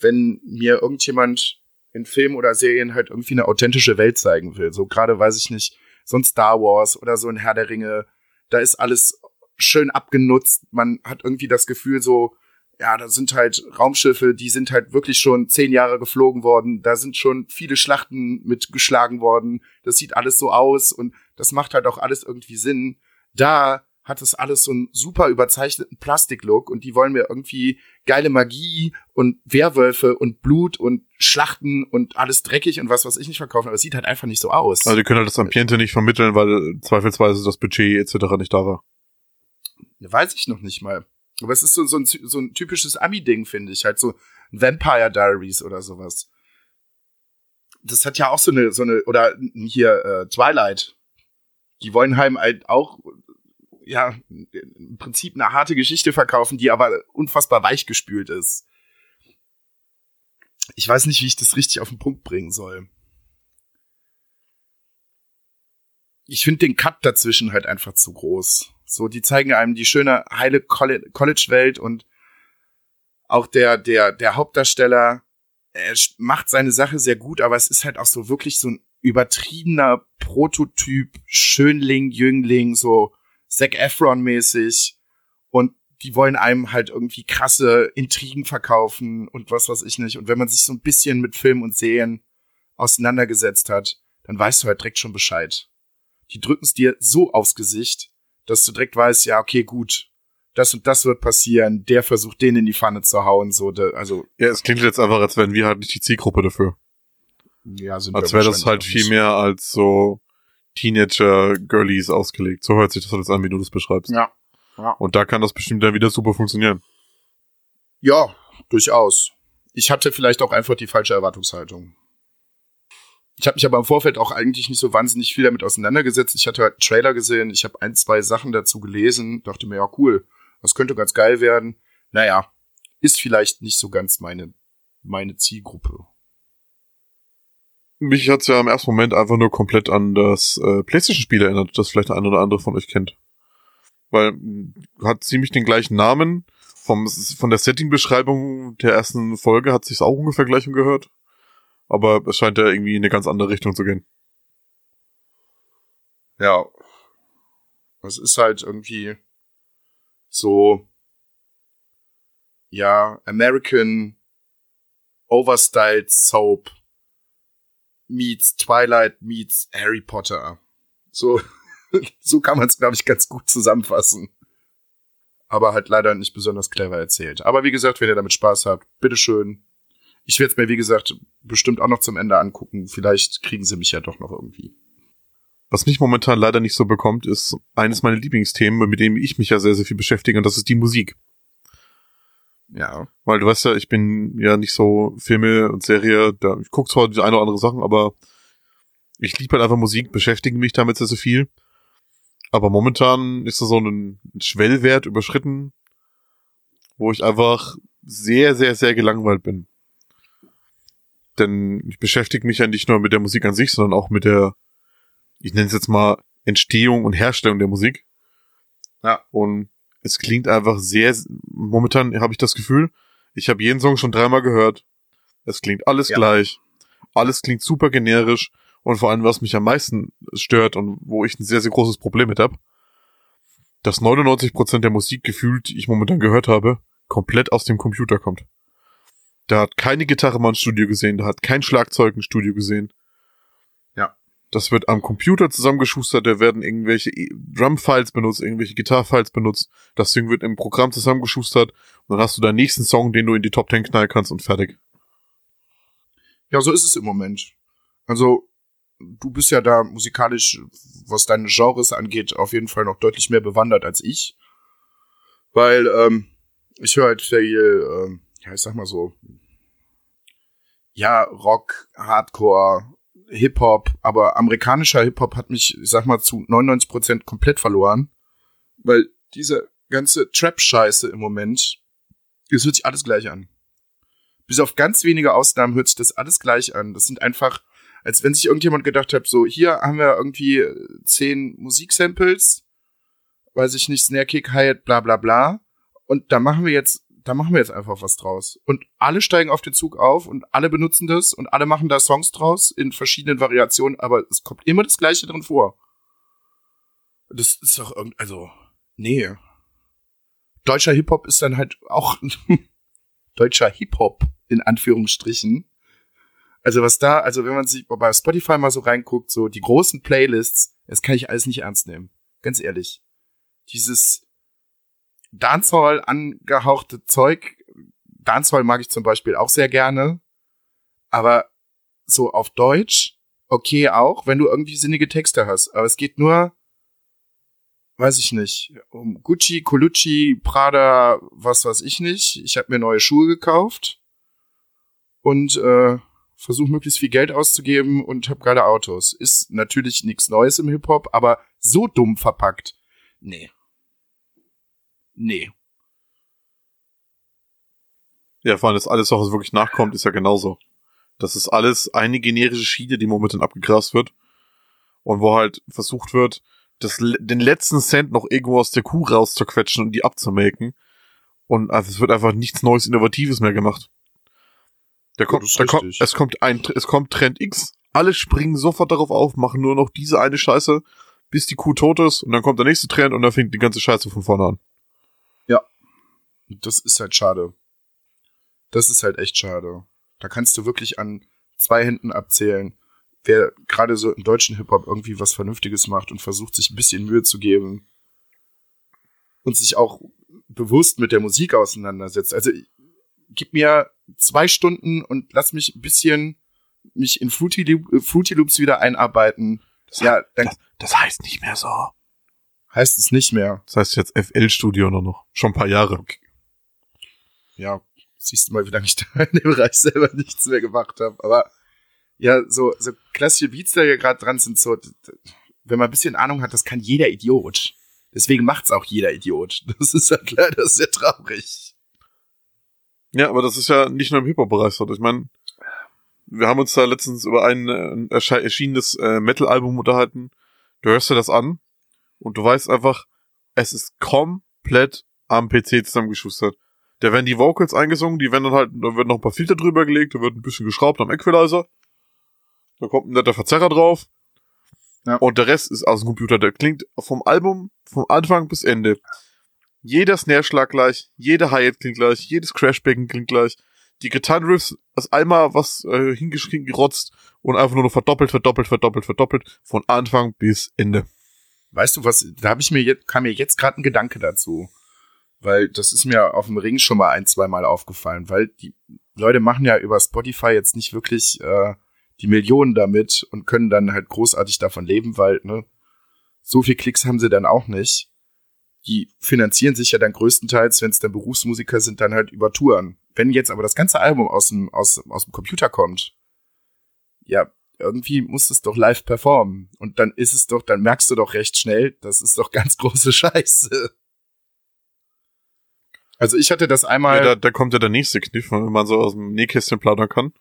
wenn mir irgendjemand in Filmen oder Serien halt irgendwie eine authentische Welt zeigen will. So gerade weiß ich nicht, so ein Star Wars oder so ein Herr der Ringe, da ist alles schön abgenutzt. Man hat irgendwie das Gefühl so, ja, da sind halt Raumschiffe, die sind halt wirklich schon zehn Jahre geflogen worden. Da sind schon viele Schlachten mitgeschlagen worden. Das sieht alles so aus und das macht halt auch alles irgendwie Sinn. Da hat es alles so einen super überzeichneten Plastiklook und die wollen mir irgendwie geile Magie und Werwölfe und Blut und Schlachten und alles dreckig und was, was ich nicht verkaufen, aber es sieht halt einfach nicht so aus. Also die können halt das Ambiente nicht vermitteln, weil zweifelsweise das Budget etc. nicht da war. Weiß ich noch nicht mal. Aber es ist so, so, ein, so ein typisches Ami-Ding, finde ich. Halt so Vampire Diaries oder sowas. Das hat ja auch so eine, so eine, oder hier äh, Twilight. Die wollen halt auch, ja, im Prinzip eine harte Geschichte verkaufen, die aber unfassbar weichgespült ist. Ich weiß nicht, wie ich das richtig auf den Punkt bringen soll. Ich finde den Cut dazwischen halt einfach zu groß. So, die zeigen einem die schöne, heile College-Welt und auch der, der, der Hauptdarsteller, er macht seine Sache sehr gut, aber es ist halt auch so wirklich so ein übertriebener Prototyp, Schönling, Jüngling, so Zac Efron-mäßig. Und die wollen einem halt irgendwie krasse Intrigen verkaufen und was weiß ich nicht. Und wenn man sich so ein bisschen mit Film und Serien auseinandergesetzt hat, dann weißt du halt direkt schon Bescheid. Die drücken es dir so aufs Gesicht, dass du direkt weißt, ja, okay, gut, das und das wird passieren, der versucht den in die Pfanne zu hauen, so, de, also. Ja, es klingt jetzt einfach, als wären wir halt nicht die Zielgruppe dafür. Ja, sind Als wäre das halt viel mehr als so Teenager-Girlies ausgelegt. So hört sich das alles an, wie du das beschreibst. Ja. ja. Und da kann das bestimmt dann wieder super funktionieren. Ja, durchaus. Ich hatte vielleicht auch einfach die falsche Erwartungshaltung. Ich habe mich aber im Vorfeld auch eigentlich nicht so wahnsinnig viel damit auseinandergesetzt. Ich hatte halt einen Trailer gesehen, ich habe ein, zwei Sachen dazu gelesen, dachte mir, ja cool, das könnte ganz geil werden. Naja, ist vielleicht nicht so ganz meine, meine Zielgruppe. Mich hat's ja im ersten Moment einfach nur komplett an das äh, PlayStation-Spiel erinnert, das vielleicht ein oder andere von euch kennt. Weil hat ziemlich den gleichen Namen. Vom, von der Setting-Beschreibung der ersten Folge hat sich's auch ungefähr gleich gehört aber es scheint ja irgendwie in eine ganz andere Richtung zu gehen. Ja. Es ist halt irgendwie so, ja, American Overstyled Soap meets Twilight meets Harry Potter. So, (laughs) so kann man es, glaube ich, ganz gut zusammenfassen. Aber halt leider nicht besonders clever erzählt. Aber wie gesagt, wenn ihr damit Spaß habt, bitteschön. Ich werde es mir, wie gesagt, bestimmt auch noch zum Ende angucken. Vielleicht kriegen sie mich ja doch noch irgendwie. Was mich momentan leider nicht so bekommt, ist eines meiner Lieblingsthemen, mit dem ich mich ja sehr, sehr viel beschäftige, und das ist die Musik. Ja. Weil du weißt ja, ich bin ja nicht so Filme und Serie, da, ich gucke zwar die eine oder andere Sachen, aber ich liebe halt einfach Musik, beschäftige mich damit sehr, sehr viel. Aber momentan ist da so ein Schwellwert überschritten, wo ich einfach sehr, sehr, sehr gelangweilt bin. Denn ich beschäftige mich ja nicht nur mit der Musik an sich, sondern auch mit der, ich nenne es jetzt mal, Entstehung und Herstellung der Musik. Ja. Und es klingt einfach sehr, momentan habe ich das Gefühl, ich habe jeden Song schon dreimal gehört. Es klingt alles Ja. gleich. Alles klingt super generisch. Und vor allem, was mich am meisten stört und wo ich ein sehr, sehr großes Problem mit habe, dass 99% der Musik gefühlt, die ich momentan gehört habe, komplett aus dem Computer kommt. Da hat keine Gitarre mal ein Studio gesehen, da hat kein Schlagzeug ein Studio gesehen. Das wird am Computer zusammengeschustert, da werden irgendwelche E- Drum-Files benutzt, irgendwelche Gitar-Files benutzt. Das Ding wird im Programm zusammengeschustert und dann hast du deinen nächsten Song, den du in die Top 10 knallen kannst und fertig. Ja, so ist es im Moment. Also, du bist ja da musikalisch, was deine Genres angeht, auf jeden Fall noch deutlich mehr bewandert als ich. Weil, ähm, ich höre halt viel, ähm, ja, ich sag mal so, ja, Rock, Hardcore, Hip-Hop, aber amerikanischer Hip-Hop hat mich, ich sag mal, zu 99% komplett verloren. Weil diese ganze Trap-Scheiße im Moment, es hört sich alles gleich an. Bis auf ganz wenige Ausnahmen hört sich das alles gleich an. Das sind einfach, als wenn sich irgendjemand gedacht hat, so, hier haben wir irgendwie zehn Musiksamples, weiß ich nicht, Snare Kick, Hi-Hat, bla bla bla. Und da machen wir jetzt, da machen wir jetzt einfach was draus. Und alle steigen auf den Zug auf und alle benutzen das und alle machen da Songs draus in verschiedenen Variationen, aber es kommt immer das Gleiche drin vor. Das ist doch irgend, also, nee. Deutscher Hip-Hop ist dann halt auch (laughs) deutscher Hip-Hop in Anführungsstrichen. Also was da, also wenn man sich bei Spotify mal so reinguckt, so die großen Playlists, das kann ich alles nicht ernst nehmen. Ganz ehrlich. Dieses Dancehall angehauchte Zeug, Dancehall mag ich zum Beispiel auch sehr gerne, aber so auf Deutsch, okay auch, wenn du irgendwie sinnige Texte hast, aber es geht nur, weiß ich nicht, um Gucci, Colucci, Prada, was weiß ich nicht. Ich habe mir neue Schuhe gekauft und äh, versuche möglichst viel Geld auszugeben und habe geile Autos. Ist natürlich nichts Neues im Hip-Hop, aber so dumm verpackt. Nee. Nee. Ja, vor allem das alles, was wirklich nachkommt, ist ja genauso. Das ist alles eine generische Schiene, die momentan abgegrast wird. Und wo halt versucht wird, das, den letzten Cent noch irgendwo aus der Kuh rauszuquetschen und die abzumelken. Und also es wird einfach nichts Neues, Innovatives mehr gemacht. Da kommt, da kommt, es kommt ein, es kommt Trend X. Alle springen sofort darauf auf, machen nur noch diese eine Scheiße, bis die Kuh tot ist. Und dann kommt der nächste Trend und dann fängt die ganze Scheiße von vorne an. Das ist halt schade. Das ist halt echt schade. Da kannst du wirklich an zwei Händen abzählen, wer gerade so im deutschen Hip-Hop irgendwie was Vernünftiges macht und versucht, sich ein bisschen Mühe zu geben und sich auch bewusst mit der Musik auseinandersetzt. Also gib mir zwei Stunden und lass mich ein bisschen mich in Fruity, Loop, Fruity Loops wieder einarbeiten. ja, dann Das, das heißt nicht mehr so. heißt es nicht mehr. Das heißt jetzt FL Studio nur noch. Schon ein paar Jahre. Ja, siehst du mal, wie lange ich (laughs) da in dem Bereich selber nichts mehr gemacht habe. Aber ja, so, so klassische Beats, die ja gerade dran sind, so, wenn man ein bisschen Ahnung hat, das kann jeder Idiot. Deswegen macht's auch jeder Idiot. (laughs) Das ist halt leider sehr traurig. Ja, aber das ist ja nicht nur im Hip-Hop-Bereich so. Ich meine, wir haben uns da letztens über ein äh, erschienenes äh, Metal-Album unterhalten. Du hörst dir das an und du weißt einfach, es ist komplett am PC zusammengeschustert. Da werden die Vocals eingesungen, die werden dann halt, da wird noch ein paar Filter drüber gelegt, da wird ein bisschen geschraubt am Equalizer. Da kommt ein netter Verzerrer drauf. Ja. Und der Rest ist aus dem Computer. Der klingt vom Album, vom Anfang bis Ende. Jeder Snare-Schlag gleich, jede Hi-Hat klingt gleich, jedes Crashbecken klingt gleich, die Gitarrenriffs ist einmal was äh, hingeschrieben, gerotzt und einfach nur noch verdoppelt, verdoppelt, verdoppelt, verdoppelt von Anfang bis Ende. Weißt du was, da habe ich mir jetzt, kam mir jetzt gerade ein Gedanke dazu. Weil das ist mir auf dem Ring schon mal ein, zwei Mal aufgefallen, weil die Leute machen ja über Spotify jetzt nicht wirklich äh, die Millionen damit und können dann halt großartig davon leben, weil, ne, so viel Klicks haben sie dann auch nicht. Die finanzieren sich ja dann größtenteils, wenn es dann Berufsmusiker sind, dann halt über Touren. Wenn jetzt aber das ganze Album aus dem, aus, aus dem Computer kommt, ja, irgendwie muss es doch live performen. Und dann ist es doch, dann merkst du doch recht schnell, das ist doch (laughs) ganz große Scheiße. Also ich hatte das einmal. Ja, da, da kommt ja der nächste Kniff, wenn man so aus dem Nähkästchen plaudern kann.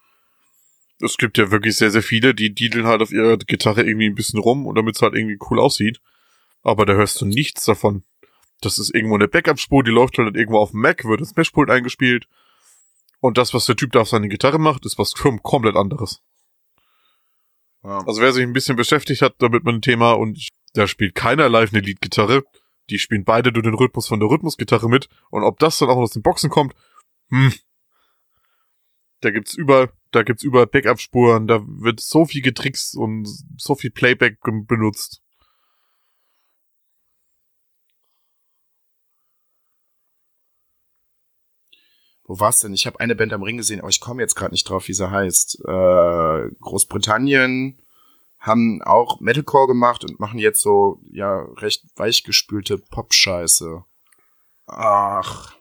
Es gibt ja wirklich sehr, sehr viele, die diedeln halt auf ihrer Gitarre irgendwie ein bisschen rum und damit es halt irgendwie cool aussieht. Aber da hörst du nichts davon. Das ist irgendwo eine Backup-Spur, die läuft halt irgendwo auf dem Mac, wird ins Meshpult eingespielt. Und das, was der Typ da auf seine Gitarre macht, ist was komplett anderes. Ja. Also wer sich ein bisschen beschäftigt hat damit mit dem Thema und da spielt keiner live eine Lead-Gitarre, die spielen beide nur den Rhythmus von der Rhythmusgitarre mit. Und ob das dann auch aus den Boxen kommt, hm. Da gibt's über, da gibt's über Backup-Spuren, da wird so viel getrickst und so viel Playback benutzt. Wo war's denn? Ich habe eine Band am Ring gesehen, aber ich komme jetzt gerade nicht drauf, wie sie heißt. Äh, Großbritannien haben auch Metalcore gemacht und machen jetzt so ja recht weichgespülte Pop-Scheiße. Ach.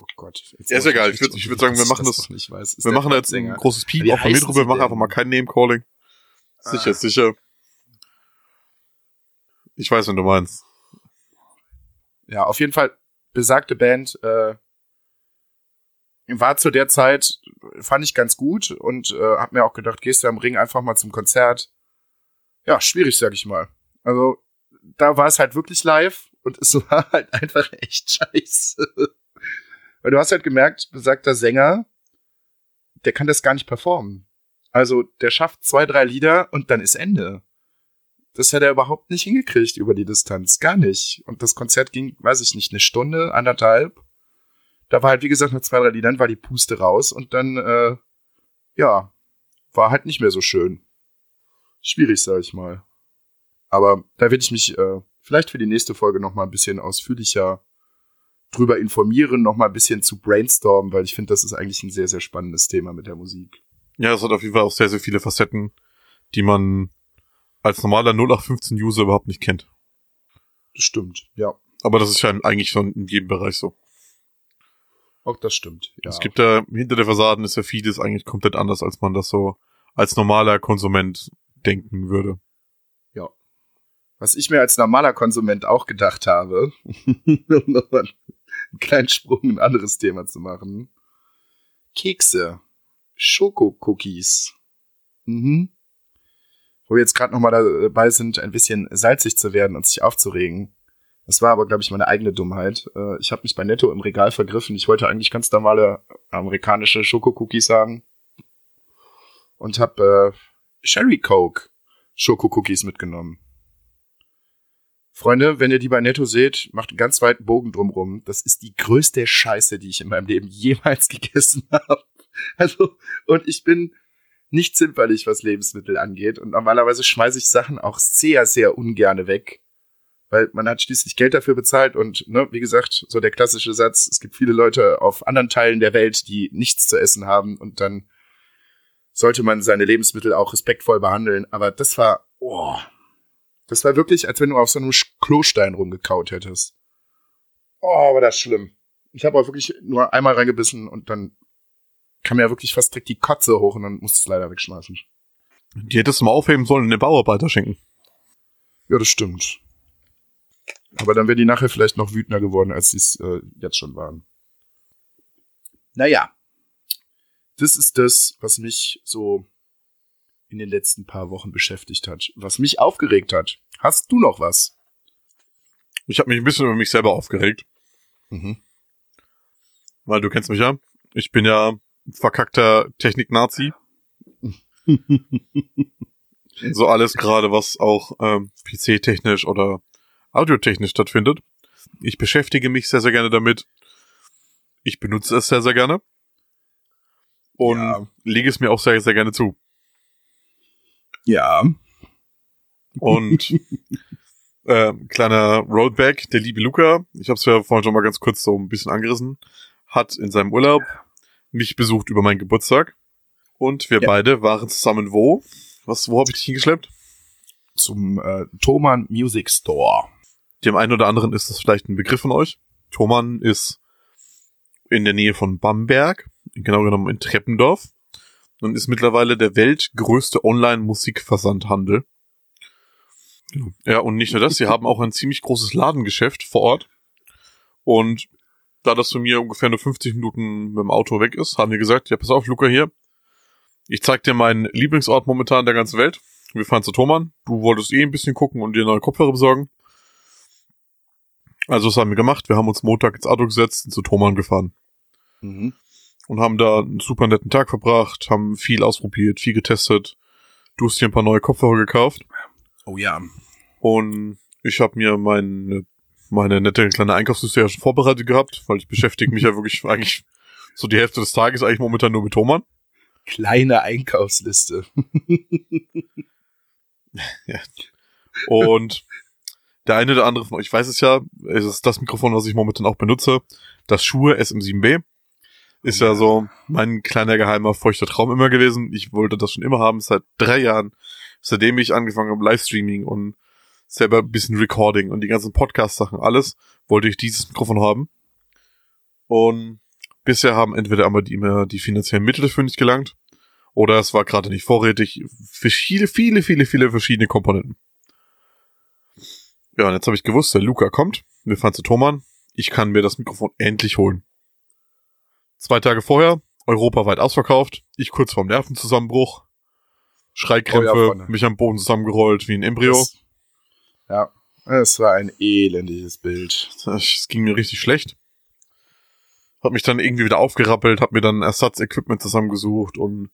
Oh Gott. Ja, ist egal. Ich würde ich würd sagen, wir machen das. Nicht weiß. Wir machen jetzt ein großes Piep auf der drüber, wir machen einfach mal kein Name-Calling. Sicher, ah. sicher. Ich weiß, wenn du meinst ja, auf jeden Fall besagte Band äh, war zu der Zeit, fand ich ganz gut und äh, hab mir auch gedacht, gehst du am Ring einfach mal zum Konzert. Ja, schwierig, sag ich mal. Also, da war es halt wirklich live und es (laughs) war halt einfach echt scheiße. Weil du hast halt gemerkt, besagter Sänger, der kann das gar nicht performen. Also, der schafft zwei, drei Lieder und dann ist Ende. Das hätte er überhaupt nicht hingekriegt über die Distanz. Gar nicht. Und das Konzert ging, weiß ich nicht, eine Stunde, anderthalb. Da war halt, wie gesagt, nach zwei, drei Liedern war die Puste raus und dann, äh, ja, war halt nicht mehr so schön. Schwierig, sag ich mal. Aber da werde ich mich äh, vielleicht für die nächste Folge noch mal ein bisschen ausführlicher drüber informieren, noch mal ein bisschen zu brainstormen, weil ich finde, das ist eigentlich ein sehr, sehr spannendes Thema mit der Musik. Ja, es hat auf jeden Fall auch sehr, sehr viele Facetten, die man als normaler 0815-User überhaupt nicht kennt. Das stimmt, ja. Aber das ist ja eigentlich schon in jedem Bereich so. Auch das stimmt, ja. Es gibt da, hinter der Fassaden ist ja vieles eigentlich komplett anders, als man das so als normaler Konsument denken würde. Ja. Was ich mir als normaler Konsument auch gedacht habe, (laughs) um nochmal einen kleinen Sprung ein anderes Thema zu machen. Kekse. Schokokookies. Mhm wo wir jetzt gerade nochmal dabei sind, ein bisschen salzig zu werden und sich aufzuregen. Das war aber, glaube ich, meine eigene Dummheit. Äh, ich habe mich bei Netto im Regal vergriffen. Ich wollte eigentlich ganz normale amerikanische Schokokookies sagen. Und habe äh, Sherry Coke Schokokookies mitgenommen. Freunde, wenn ihr die bei Netto seht, macht einen ganz weiten Bogen drumrum. Das ist die größte Scheiße, die ich in meinem Leben jemals (laughs) gegessen habe. Also, und ich bin nicht zimperlich, was Lebensmittel angeht. Und normalerweise schmeiße ich Sachen auch sehr, sehr ungerne weg. Weil man hat schließlich Geld dafür bezahlt und, ne, wie gesagt, so der klassische Satz, es gibt viele Leute auf anderen Teilen der Welt, die nichts zu essen haben und dann sollte man seine Lebensmittel auch respektvoll behandeln. Aber das war, oh, das war wirklich, als wenn du auf so einem Klostein rumgekaut hättest. Oh, war das schlimm. Ich habe auch wirklich nur einmal reingebissen und dann kam ja wirklich fast direkt die Kotze hoch und dann musste ich es leider wegschmeißen. Die hättest du mal aufheben sollen und den Bauarbeiter schenken. Ja, das stimmt. Aber dann wäre die nachher vielleicht noch wütender geworden, als sie es äh, jetzt schon waren. Naja. Das ist das, was mich so in den letzten paar Wochen beschäftigt hat. Was mich aufgeregt hat. Hast du noch was? Ich habe mich ein bisschen über mich selber aufgeregt. Mhm. Weil du kennst mich ja. Ich bin ja verkackter Technik-Nazi. (laughs) so alles gerade, was auch ähm, PC-technisch oder audiotechnisch stattfindet. Ich beschäftige mich sehr, sehr gerne damit. Ich benutze es sehr, sehr gerne. Und Ja. lege es mir auch sehr, sehr gerne zu. Ja. Und (laughs) äh, kleiner Roadback, der liebe Luca, ich habe es ja vorhin schon mal ganz kurz so ein bisschen angerissen, hat in seinem Urlaub mich besucht über meinen Geburtstag. Und wir Ja. beide waren zusammen wo? Was, wo habe ich dich hingeschleppt? Zum äh, Thomann Music Store. Dem einen oder anderen ist das vielleicht ein Begriff von euch. Thomann ist in der Nähe von Bamberg, genau genommen in Treppendorf, und ist mittlerweile der weltgrößte Online-Musikversandhandel. Ja, und nicht nur das, sie haben auch ein ziemlich großes Ladengeschäft vor Ort. Und da das von mir ungefähr nur 50 Minuten mit dem Auto weg ist, haben die gesagt, ja, pass auf, Luca hier, ich zeig dir meinen Lieblingsort momentan der ganzen Welt. Wir fahren zu Thomann. Du wolltest eh ein bisschen gucken und dir neue Kopfhörer besorgen. Also das haben wir gemacht. Wir haben uns Montag ins Auto gesetzt, sind zu Thomann gefahren Mhm. und haben da einen super netten Tag verbracht, haben viel ausprobiert, viel getestet. Du hast dir ein paar neue Kopfhörer gekauft Oh ja. und ich habe mir meine, meine nette kleine Einkaufsliste ja schon vorbereitet gehabt, weil ich beschäftige mich ja (laughs) wirklich eigentlich so die Hälfte des Tages eigentlich momentan nur mit Thomann. Kleine Einkaufsliste. (laughs) Und der eine oder andere von euch weiß es ja, es ist das Mikrofon, was ich momentan auch benutze, das Schuhe SM7B. Ist ja so mein kleiner geheimer feuchter Traum immer gewesen. Ich wollte das schon immer haben, seit drei Jahren, seitdem ich angefangen habe, Livestreaming und selber ein bisschen Recording und die ganzen Podcast-Sachen, alles, wollte ich dieses Mikrofon haben. Und bisher haben entweder aber die, immer die finanziellen Mittel dafür nicht gelangt, oder es war gerade nicht vorrätig. Viele, viele, viele, viele verschiedene Komponenten. Ja, und jetzt habe ich gewusst, der Luca kommt. Wir fahren zu Thomann. Ich kann mir das Mikrofon endlich holen. Zwei Tage vorher, europaweit ausverkauft. Ich kurz vorm Nervenzusammenbruch. Schreikrämpfe, Oh ja, mich am Boden zusammengerollt wie ein Embryo. Das, ja. Es war ein elendiges Bild. Es ging mir richtig schlecht. Hab mich dann irgendwie wieder aufgerappelt, hab mir dann Ersatzequipment zusammengesucht und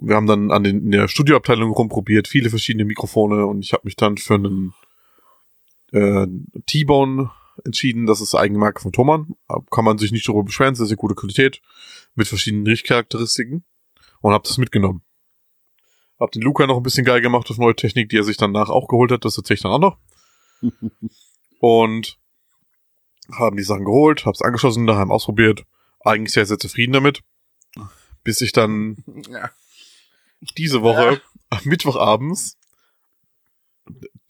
wir haben dann an den, in der Studioabteilung rumprobiert, viele verschiedene Mikrofone und ich habe mich dann für einen äh, T-Bone entschieden. Das ist Eigenmarke von Thomann. Kann man sich nicht darüber beschweren, sehr, sehr gute Qualität mit verschiedenen Richtcharakteristiken und hab das mitgenommen. Hab den Luca noch ein bisschen geil gemacht auf neue Technik, die er sich danach auch geholt hat. Das erzähle ich dann auch noch. (laughs) und haben die Sachen geholt, hab's angeschlossen, daheim ausprobiert. Eigentlich sehr, sehr zufrieden damit. Bis ich dann Ja. diese Woche am Mittwochabends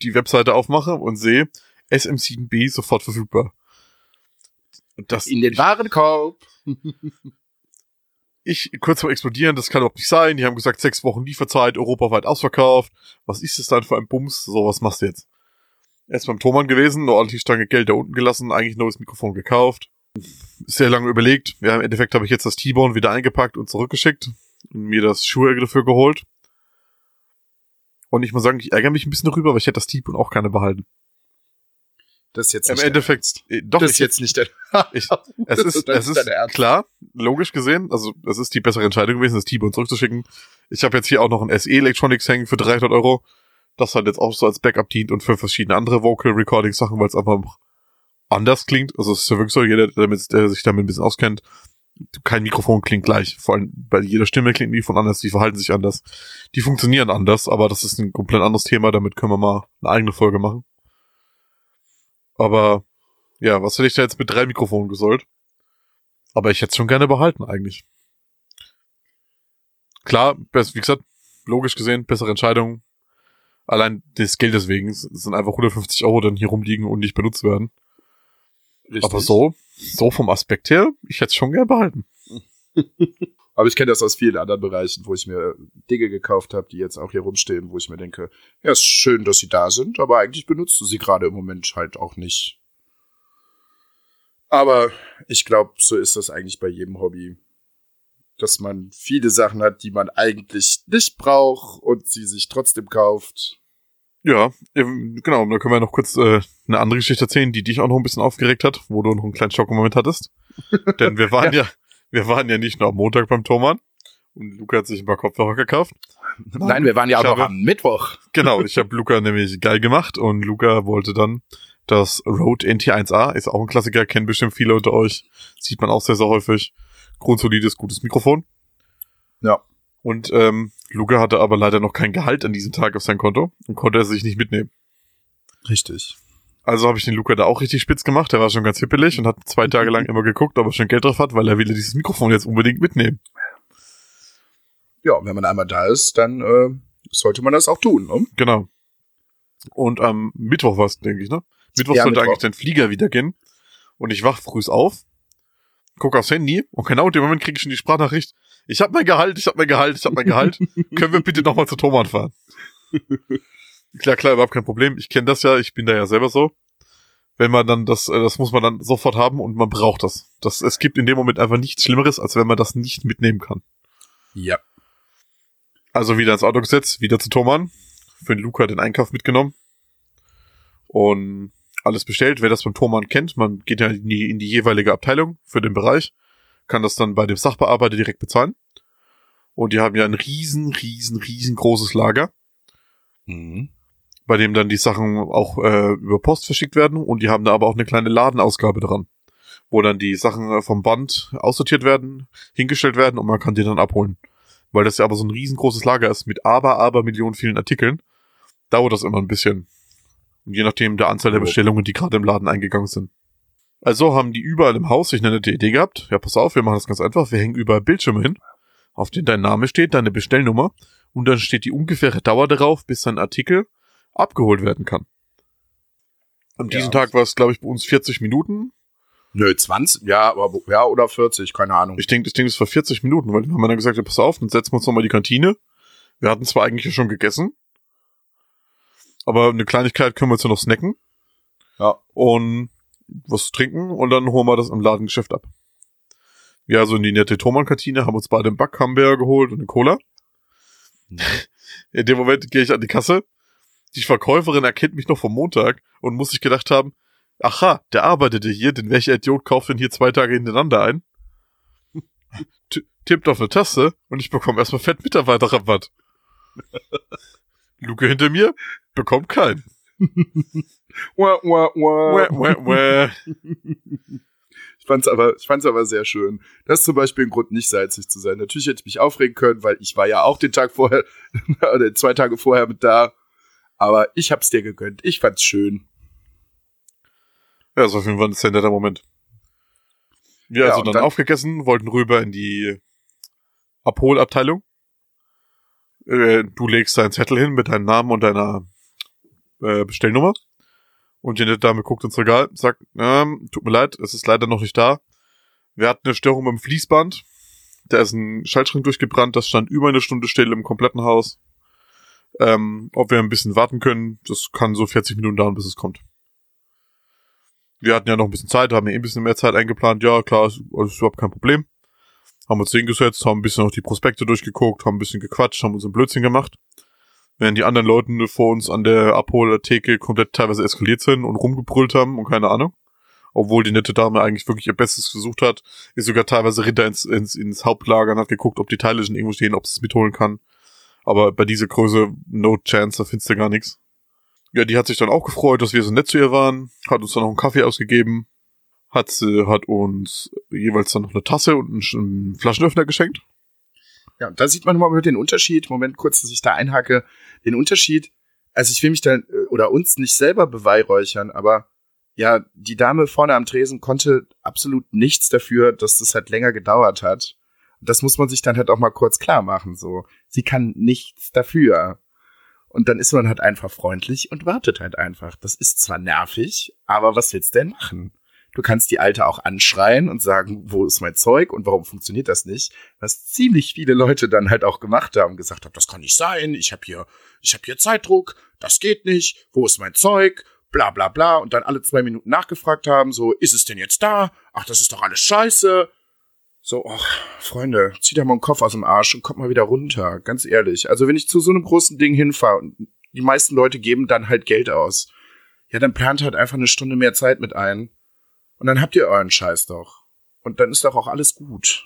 die Webseite aufmache und sehe SM7B sofort verfügbar. Und das In den Warenkorb. (laughs) ich kurz vor explodieren, das kann überhaupt nicht sein. Die haben gesagt, sechs Wochen Lieferzeit, europaweit ausverkauft. Was ist das dann für ein Bums? So, was machst du jetzt? Erst beim Thomann gewesen, eine ordentliche Stange Geld da unten gelassen, eigentlich neues Mikrofon gekauft. Sehr lange überlegt. Ja, im Endeffekt habe ich jetzt das T-Bone wieder eingepackt und zurückgeschickt und mir das Schuhe dafür geholt. Und ich muss sagen, ich ärgere mich ein bisschen darüber, weil ich hätte das T-Bone auch gerne behalten. Das ist jetzt Im nicht Endeffekt, äh, doch, Das ist jetzt nicht der. (laughs) ich, (laughs) es ist, es ist klar, logisch gesehen, also es ist die bessere Entscheidung gewesen, das T-Bone zurückzuschicken. Ich habe jetzt hier auch noch ein SE Electronics hängen für 300 Euro, das halt jetzt auch so als Backup dient und für verschiedene andere Vocal Recording Sachen, weil es einfach anders klingt. Also es ist ja wirklich so, jeder, der, damit, der sich damit ein bisschen auskennt, kein Mikrofon klingt gleich. Vor allem bei jeder Stimme klingt die von anders, die verhalten sich anders. Die funktionieren anders, aber das ist ein komplett anderes Thema, damit können wir mal eine eigene Folge machen. Aber ja, was hätte ich da jetzt mit drei Mikrofonen gesollt? Aber ich hätte es schon gerne behalten eigentlich. Klar, wie gesagt, logisch gesehen, bessere Entscheidung. Allein des Geldes wegen es sind einfach 150 Euro dann hier rumliegen und nicht benutzt werden. Richtig. Aber so, so vom Aspekt her, ich hätte es schon gerne behalten. (laughs) Aber ich kenne das aus vielen anderen Bereichen, wo ich mir Dinge gekauft habe, die jetzt auch hier rumstehen, wo ich mir denke, ja, ist schön, dass sie da sind, aber eigentlich benutzt du sie gerade im Moment halt auch nicht. Aber ich glaube, so ist das eigentlich bei jedem Hobby. Dass man viele Sachen hat, die man eigentlich nicht braucht und sie sich trotzdem kauft. Ja, genau, da können wir noch kurz äh, eine andere Geschichte erzählen, die dich auch noch ein bisschen aufgeregt hat, wo du noch einen kleinen Schockmoment hattest. (laughs) Denn wir waren ja. wir waren ja nicht nur am Montag beim Thomann und Luca hat sich ein paar Kopfhörer gekauft. Nein, wir waren ja auch habe- am Mittwoch. (laughs) Genau, ich (laughs) habe Luca nämlich geil gemacht und Luca wollte dann Das Rode NT1A ist auch ein Klassiker, kennen bestimmt viele unter euch. Sieht man auch sehr, sehr häufig. Grundsolides, gutes Mikrofon. Ja. Und ähm, Luca hatte aber leider noch kein Gehalt an diesem Tag auf sein Konto und konnte er sich nicht mitnehmen. Richtig. Also habe ich den Luca da auch richtig spitz gemacht. Der war schon ganz hippelig und hat zwei Tage lang immer geguckt, ob er schon Geld drauf hat, weil er will dieses Mikrofon jetzt unbedingt mitnehmen. Ja, wenn man einmal da ist, dann äh, sollte man das auch tun. Ne? Genau. Und am Mittwoch war es, denke ich, ne? Mittwoch Ja, sollte Mittwoch. eigentlich dein Flieger wieder gehen. Und ich wach früh auf, guck aufs Handy und genau in dem Moment kriege ich schon die Sprachnachricht. Ich hab mein Gehalt, ich hab mein Gehalt, ich hab mein Gehalt. (laughs) Können wir bitte nochmal zu Thomann fahren? klar, klar, überhaupt kein Problem. Ich kenne das ja, ich bin da ja selber so. Wenn man dann das, äh, das muss man dann sofort haben und man braucht das. das. Es gibt in dem Moment einfach nichts Schlimmeres, als wenn man das nicht mitnehmen kann. Ja. Also wieder ins Auto gesetzt, wieder zu Thomann. Für den Luca den Einkauf mitgenommen. Und alles bestellt. Wer das beim Thomann kennt, man geht ja in die, in die jeweilige Abteilung für den Bereich, kann das dann bei dem Sachbearbeiter direkt bezahlen. Und die haben ja ein riesen, riesen, riesengroßes Lager, Mhm. bei dem dann die Sachen auch äh, über Post verschickt werden. Und die haben da aber auch eine kleine Ladenausgabe dran, wo dann die Sachen äh, vom Band aussortiert werden, hingestellt werden und man kann die dann abholen. Weil das ja aber so ein riesengroßes Lager ist mit aber, aber Millionen vielen Artikeln, dauert das immer ein bisschen. Und je nachdem der Anzahl der. Bestellungen, die gerade im Laden eingegangen sind. Also haben die überall im Haus sich eine nette Idee gehabt. Ja, pass auf, wir machen das ganz einfach. Wir hängen überall Bildschirme hin, auf denen dein Name steht, deine Bestellnummer und dann steht die ungefähre Dauer darauf, bis dein Artikel abgeholt werden kann. An Ja. diesem Tag war es, glaube ich, bei uns 40 Minuten. Nö, 20, ja, aber ja, oder 40, keine Ahnung. Ich denke, das Ding ist vor 40 Minuten, weil dann haben wir dann gesagt, ja, pass auf, dann setzen wir uns nochmal in die Kantine. Wir hatten zwar eigentlich schon gegessen, aber eine Kleinigkeit können wir uns ja noch snacken ja. und was trinken und dann holen wir das im Ladengeschäft ab. Wir also in die nette Thomann-Kantine, haben uns beide einen Backhamburger geholt und eine Cola. (laughs) In dem Moment gehe ich an die Kasse. Die Verkäuferin erkennt mich noch vom Montag und muss sich gedacht haben, aha, der arbeitete hier, denn welcher Idiot kauft denn hier zwei Tage hintereinander ein? (laughs) T- Tippt auf eine Taste und ich bekomme erstmal fett Mitarbeiterrabatt. (laughs) Luke hinter mir bekommt keinen. Wah, wah, wah. Wäh, wäh, wäh. (laughs) Ich fand's aber, ich fand's aber sehr schön. Das ist zum Beispiel ein Grund, nicht salzig zu sein. Natürlich hätte ich mich aufregen können, weil ich war ja auch den Tag vorher, (laughs) oder zwei Tage vorher mit da. Aber ich hab's dir gegönnt. Ich fand's schön. Ja, war auf jeden Fall ein sehr netter Moment. Wir Ja, also dann, dann- aufgegessen, wollten rüber in die Abholabteilung. Äh, du legst deinen Zettel hin mit deinem Namen und deiner äh, Bestellnummer. Und die nette Dame guckt ins Regal, sagt, ähm, tut mir leid, es ist leider noch nicht da. Wir hatten eine Störung beim Fließband. Da ist ein Schaltschrank durchgebrannt, das stand über eine Stunde still im kompletten Haus. Ähm, ob wir ein bisschen warten können, das kann so 40 Minuten dauern, bis es kommt. Wir hatten ja noch ein bisschen Zeit, haben ja eh ein bisschen mehr Zeit eingeplant. Ja, klar, ist, ist überhaupt kein Problem. Haben uns hingesetzt, haben ein bisschen auch die Prospekte durchgeguckt, haben ein bisschen gequatscht, haben uns ein Blödsinn gemacht. Während die anderen Leute vor uns an der Abholtheke komplett teilweise eskaliert sind und rumgebrüllt haben und keine Ahnung. Obwohl die nette Dame eigentlich wirklich ihr Bestes gesucht hat, ist sogar teilweise Ritter ins, ins, ins Hauptlager und hat geguckt, ob die Teile schon irgendwo stehen, ob sie es mitholen kann. Aber bei dieser Größe, no chance, da findest du gar nichts. Ja, die hat sich dann auch gefreut, dass wir so nett zu ihr waren, hat uns dann noch einen Kaffee ausgegeben, hat, hat uns jeweils dann noch eine Tasse und einen Flaschenöffner geschenkt. Ja, und da sieht man mal den Unterschied. Moment, kurz, dass ich da einhacke. Den Unterschied. Also ich will mich dann äh, oder uns nicht selber beweihräuchern, aber ja, die Dame vorne am Tresen konnte absolut nichts dafür, dass das halt länger gedauert hat. Das muss man sich dann halt auch mal kurz klar machen. So, sie kann nichts dafür. Und dann ist man halt einfach freundlich und wartet halt einfach. Das ist zwar nervig, aber was willst du denn machen? Du kannst die Alte auch anschreien und sagen, wo ist mein Zeug und warum funktioniert das nicht? Was ziemlich viele Leute dann halt auch gemacht haben, gesagt haben, das kann nicht sein, ich habe hier, ich habe hier Zeitdruck, das geht nicht, wo ist mein Zeug? Bla bla bla und dann alle zwei Minuten nachgefragt haben, so, ist es denn jetzt da? Ach, das ist doch alles scheiße. So, ach, Freunde, zieht doch mal den Kopf aus dem Arsch und kommt mal wieder runter, ganz ehrlich. Also wenn ich zu so einem großen Ding hinfahre und die meisten Leute geben dann halt Geld aus, ja, dann plant halt einfach eine Stunde mehr Zeit mit ein und dann habt ihr euren Scheiß doch. Und dann ist doch auch alles gut.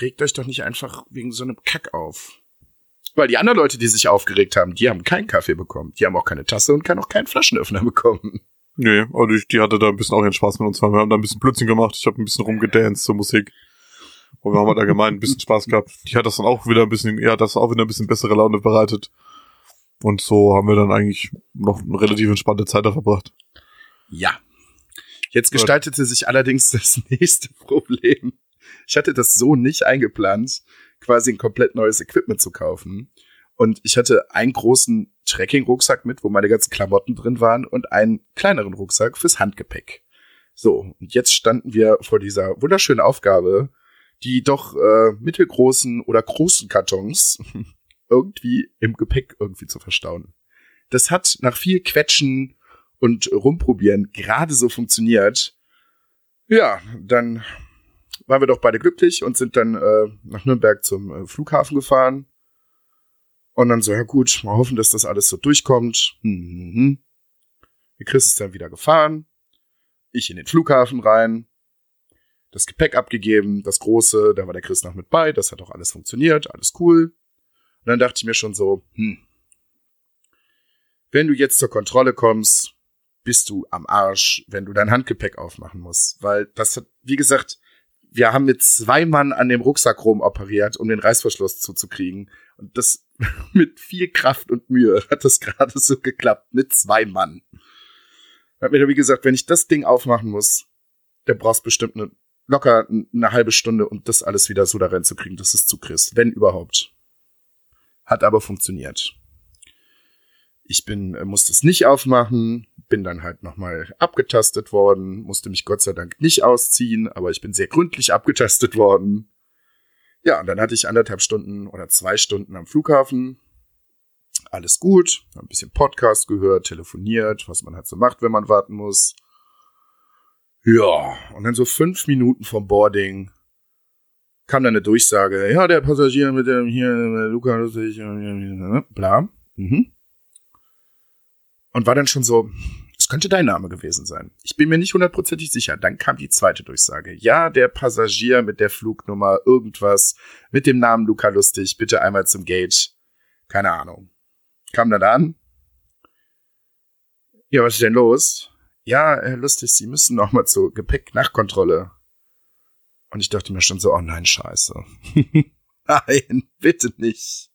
Regt euch doch nicht einfach wegen so einem Kack auf. Weil die anderen Leute, die sich aufgeregt haben, die haben keinen Kaffee bekommen. Die haben auch keine Tasse und kann auch keinen Flaschenöffner (laughs) bekommen. Nee, aber die, die hatte da ein bisschen auch ihren Spaß mit uns. Wir haben da ein bisschen Blödsinn gemacht. Ich habe ein bisschen rumgedanced zur Musik. Und wir haben halt allgemein ein bisschen Spaß gehabt. Die hat das dann auch wieder ein bisschen, ja, das auch wieder ein bisschen bessere Laune bereitet. Und so haben wir dann eigentlich noch eine relativ entspannte Zeit da verbracht. Ja. Jetzt gestaltete sich allerdings das (laughs) nächste Problem. Ich hatte das so nicht eingeplant, quasi ein komplett neues Equipment zu kaufen. Und ich hatte einen großen Trekking-Rucksack mit, wo meine ganzen Klamotten drin waren und einen kleineren Rucksack fürs Handgepäck. So, und jetzt standen wir vor dieser wunderschönen Aufgabe, die doch äh, mittelgroßen oder großen Kartons (laughs) irgendwie im Gepäck irgendwie zu verstauen. Das hat nach viel Quetschen und Rumprobieren gerade so funktioniert. Ja, dann waren wir doch beide glücklich und sind dann äh, nach Nürnberg zum äh, Flughafen gefahren. Und dann so, ja gut, mal hoffen, dass das alles so durchkommt. Mhm. Chris ist dann wieder gefahren. Ich in den Flughafen rein. Das Gepäck abgegeben, das große, da war der Chris noch mit bei, das hat auch alles funktioniert, alles cool. Und dann dachte ich mir schon so, hm, wenn du jetzt zur Kontrolle kommst, bist du am Arsch, wenn du dein Handgepäck aufmachen musst. Weil das hat, wie gesagt, wir haben mit zwei Mann an dem Rucksack rumoperiert, um den Reißverschluss zuzukriegen. Und das (laughs) mit viel Kraft und Mühe hat das gerade so geklappt, mit zwei Mann. Hat mir wie gesagt, wenn ich das Ding aufmachen muss, der brauchst bestimmt eine, locker eine halbe Stunde, um das alles wieder so da reinzukriegen, dass es zukriegst, wenn überhaupt. Hat aber funktioniert. Ich bin, äh, musste es nicht aufmachen, bin dann halt nochmal abgetastet worden, musste mich Gott sei Dank nicht ausziehen, aber ich bin sehr gründlich abgetastet worden. Ja, und dann hatte ich anderthalb Stunden oder zwei Stunden am Flughafen. Alles gut, ein bisschen Podcast gehört, telefoniert, was man halt so macht, wenn man warten muss. Ja, und dann so fünf Minuten vom Boarding kam dann eine Durchsage, ja, der Passagier mit dem hier, Luca, lustig, bla. Mhm. Und war dann schon so, könnte dein Name gewesen sein. Ich bin mir nicht hundertprozentig sicher. Dann kam die zweite Durchsage. Ja, der Passagier mit der Flugnummer irgendwas mit dem Namen Luca Lustig, bitte einmal zum Gate. Keine Ahnung. Kam dann an. Ja, was ist denn los? Ja, Herr Lustig, Sie müssen noch mal zur Gepäck-Nachkontrolle. Und ich dachte mir schon so, oh nein, scheiße. (laughs) nein, bitte nicht.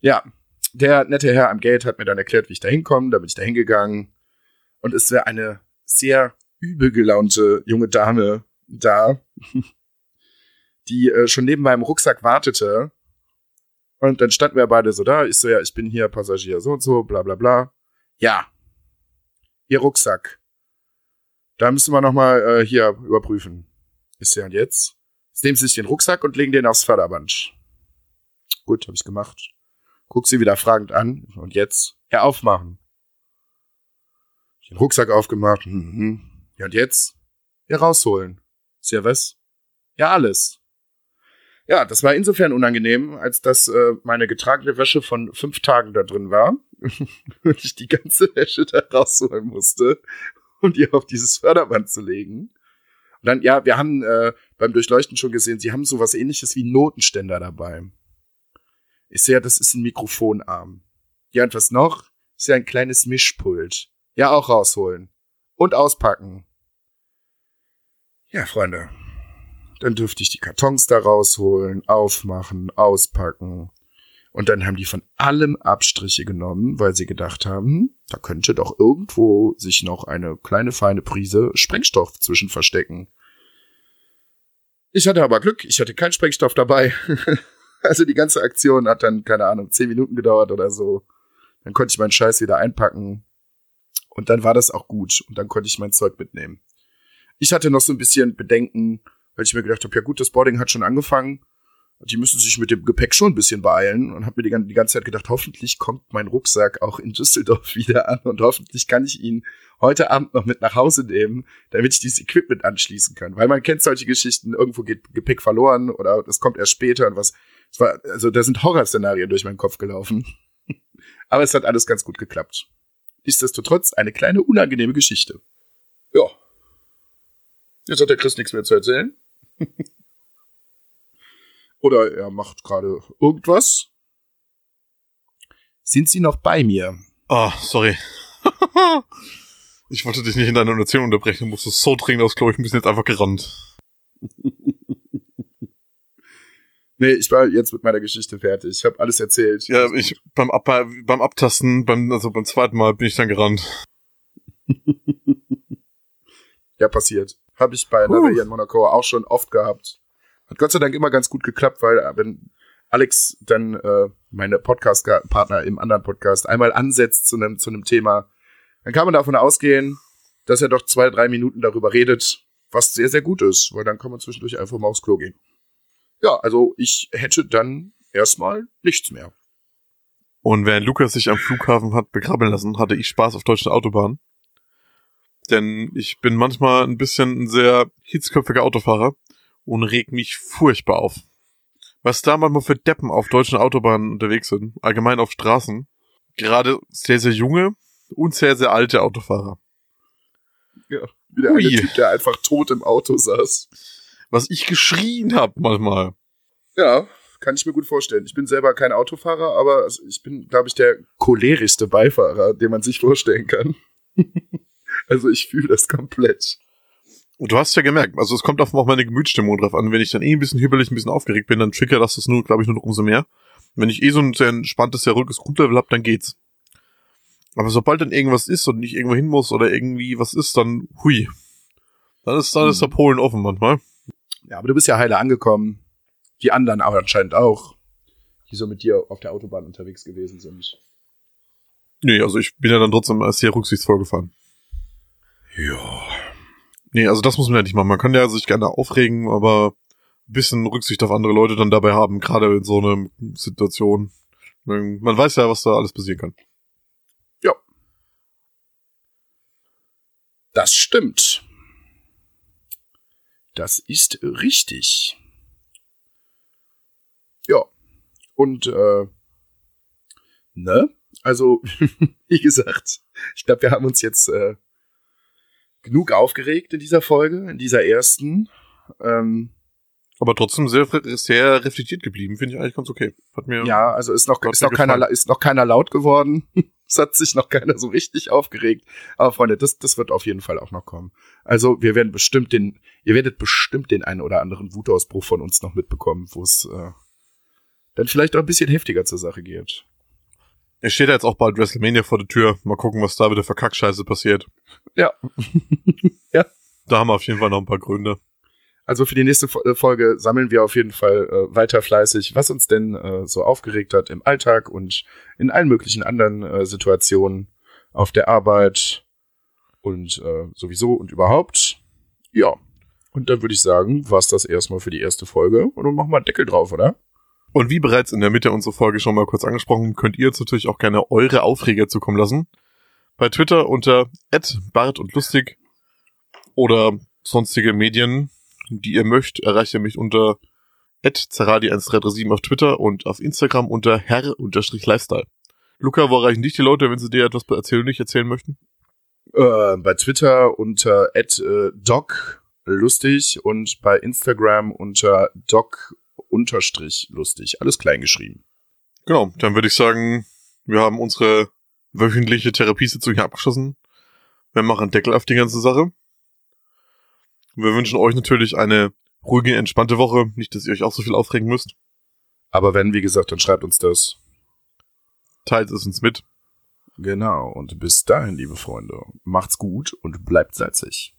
Ja, der nette Herr am Gate hat mir dann erklärt, wie ich da hinkomme. Da bin ich da hingegangen. Und es wäre eine sehr übel gelaunte junge Dame da, (laughs) die äh, schon neben meinem Rucksack wartete. Und dann standen wir beide so da. Ich so, ja, ich bin hier Passagier so und so, bla bla bla. Ja, ihr Rucksack. Da müssen wir nochmal äh, hier überprüfen. Ist ja und jetzt? Jetzt nehmen Sie sich den Rucksack und legen den aufs Förderband. Gut, habe ich gemacht. Guck sie wieder fragend an. Und jetzt? Ja, aufmachen. Den Rucksack aufgemacht. Mhm. Ja, und jetzt? Ja, rausholen. Ist ja was? Ja, alles. Ja, das war insofern unangenehm, als dass äh, meine getragene Wäsche von fünf Tagen da drin war (laughs) und ich die ganze Wäsche da rausholen musste, um die auf dieses Förderband zu legen. Und dann, ja, wir haben äh, beim Durchleuchten schon gesehen, sie haben sowas ähnliches wie Notenständer dabei. Ich sehe, das ist ein Mikrofonarm. Ja, und was noch? Ist ja ein kleines Mischpult. Ja, auch rausholen. Und auspacken. Ja, Freunde. Dann dürfte ich die Kartons da rausholen, aufmachen, auspacken. Und dann haben die von allem Abstriche genommen, weil sie gedacht haben, da könnte doch irgendwo sich noch eine kleine feine Prise Sprengstoff zwischen verstecken. Ich hatte aber Glück, ich hatte keinen Sprengstoff dabei. (laughs) Also die ganze Aktion hat dann, keine Ahnung, zehn Minuten gedauert oder so. Dann konnte ich meinen Scheiß wieder einpacken. Und dann war das auch gut. Und dann konnte ich mein Zeug mitnehmen. Ich hatte noch so ein bisschen Bedenken, weil ich mir gedacht habe, ja gut, das Boarding hat schon angefangen. Die müssen sich mit dem Gepäck schon ein bisschen beeilen und habe mir die, ganze Zeit gedacht, hoffentlich kommt mein Rucksack auch in Düsseldorf (laughs) wieder an und hoffentlich kann ich ihn heute Abend noch mit nach Hause nehmen, damit ich dieses Equipment anschließen kann. Weil man kennt solche Geschichten, irgendwo geht Gepäck verloren oder es kommt erst später und was es war, also da sind Horrorszenarien durch meinen Kopf gelaufen. (laughs) Aber es hat alles ganz gut geklappt. Nichtsdestotrotz eine kleine unangenehme Geschichte. Ja. Jetzt hat der Chris nichts mehr zu erzählen. (laughs) Oder er macht gerade irgendwas. Sind Sie noch bei mir? Oh, sorry. (laughs) Ich wollte dich nicht in deiner Erzählung unterbrechen, du musstest so dringend aufs Klo, ich bin jetzt einfach gerannt. (laughs) Nee, ich war jetzt mit meiner Geschichte fertig. Ich habe alles erzählt. Ja, ich beim, Ab beim Abtasten, beim, also beim zweiten Mal bin ich dann gerannt. (laughs) ja, passiert. Habe ich bei Another in Monaco auch schon oft gehabt. Hat Gott sei Dank immer ganz gut geklappt, weil äh, wenn Alex dann äh, meine Podcast-Partner im anderen Podcast einmal ansetzt zu einem zu einem Thema, dann kann man davon ausgehen, dass er doch zwei, drei Minuten darüber redet, was sehr, sehr gut ist, weil dann kann man zwischendurch einfach mal aufs Klo gehen. Ja, also ich hätte dann erstmal nichts mehr. Und während Lukas sich am Flughafen hat begrabbeln lassen, hatte ich Spaß auf deutschen Autobahnen. Denn ich bin manchmal ein bisschen ein sehr hitzköpfiger Autofahrer und reg mich furchtbar auf. Was da manchmal für Deppen auf deutschen Autobahnen unterwegs sind, allgemein auf Straßen, gerade sehr, sehr junge und sehr, sehr alte Autofahrer. Ja, wie der eine Typ, der einfach tot im Auto saß. Was ich geschrien hab manchmal. Ja, kann ich mir gut vorstellen. Ich bin selber kein Autofahrer, aber ich bin, glaube ich, der cholerischste Beifahrer, den man sich vorstellen kann. (laughs) also ich fühle das komplett. Und du hast ja gemerkt, also es kommt auf meine Gemütsstimmung drauf an. Wenn ich dann eh ein bisschen hibbelig, ein bisschen aufgeregt bin, dann triggert das das nur, glaube ich, nur noch umso mehr. Wenn ich eh so ein sehr entspanntes, sehr ruhiges Grundlevel habe, dann geht's. Aber sobald dann irgendwas ist und ich irgendwo hin muss oder irgendwie was ist, dann hui. Dann ist, dann ist der Polen offen manchmal. Ja, aber du bist ja heile angekommen. Die anderen aber anscheinend auch, die so mit dir auf der Autobahn unterwegs gewesen sind. Nee, also ich bin ja dann trotzdem sehr rücksichtsvoll gefahren. Ja. Nee, also das muss man ja nicht machen. Man kann ja sich gerne aufregen, aber ein bisschen Rücksicht auf andere Leute dann dabei haben, gerade in so einer Situation. Man weiß ja, was da alles passieren kann. Ja. Das stimmt. Das ist richtig. Ja. Und äh, ne? Also, (laughs) wie gesagt, ich glaube, wir haben uns jetzt äh, genug aufgeregt in dieser Folge, in dieser ersten. Ähm, aber trotzdem sehr, sehr reflektiert geblieben, finde ich eigentlich ganz okay. Hat mir ja, also ist noch, ist noch keiner, ist noch keiner laut geworden. (laughs) es hat sich noch keiner so richtig aufgeregt. Aber Freunde, das, das wird auf jeden Fall auch noch kommen. Also wir werden bestimmt den, ihr werdet bestimmt den einen oder anderen Wutausbruch von uns noch mitbekommen, wo es äh, dann vielleicht auch ein bisschen heftiger zur Sache geht. Es steht ja jetzt auch bald WrestleMania vor der Tür. Mal gucken, was da wieder für Kackscheiße passiert. Ja. (laughs) ja. Da haben wir auf jeden Fall noch ein paar Gründe. Also für die nächste äh, Folge sammeln wir auf jeden Fall äh, weiter fleißig, was uns denn äh, so aufgeregt hat im Alltag und in allen möglichen anderen äh, Situationen auf der Arbeit und äh, sowieso und überhaupt. Ja. Und dann würde ich sagen, war's das erstmal für die erste Folge und dann machen wir einen Deckel drauf, oder? Und wie bereits in der Mitte unserer Folge schon mal kurz angesprochen, könnt ihr jetzt natürlich auch gerne eure Aufreger zukommen lassen. Bei Twitter unter @bart und lustig oder sonstige Medien die ihr möchtet, erreicht ihr mich unter zeradi1337 auf Twitter und auf Instagram unter herr-lifestyle. Luca, wo erreichen dich die Leute, wenn sie dir etwas erzählen nicht erzählen möchten? Äh, bei Twitter unter äh, doc lustig und bei Instagram unter doc unterstrich lustig. Alles klein geschrieben. Genau, dann würde ich sagen, wir haben unsere wöchentliche Therapiesitzung hier abgeschlossen. Wir machen Deckel auf die ganze Sache. Wir wünschen euch natürlich eine ruhige, entspannte Woche. Nicht, dass ihr euch auch so viel aufregen müsst. Aber wenn, wie gesagt, dann schreibt uns das. Teilt es uns mit. Genau. Und bis dahin, liebe Freunde, macht's gut und bleibt salzig.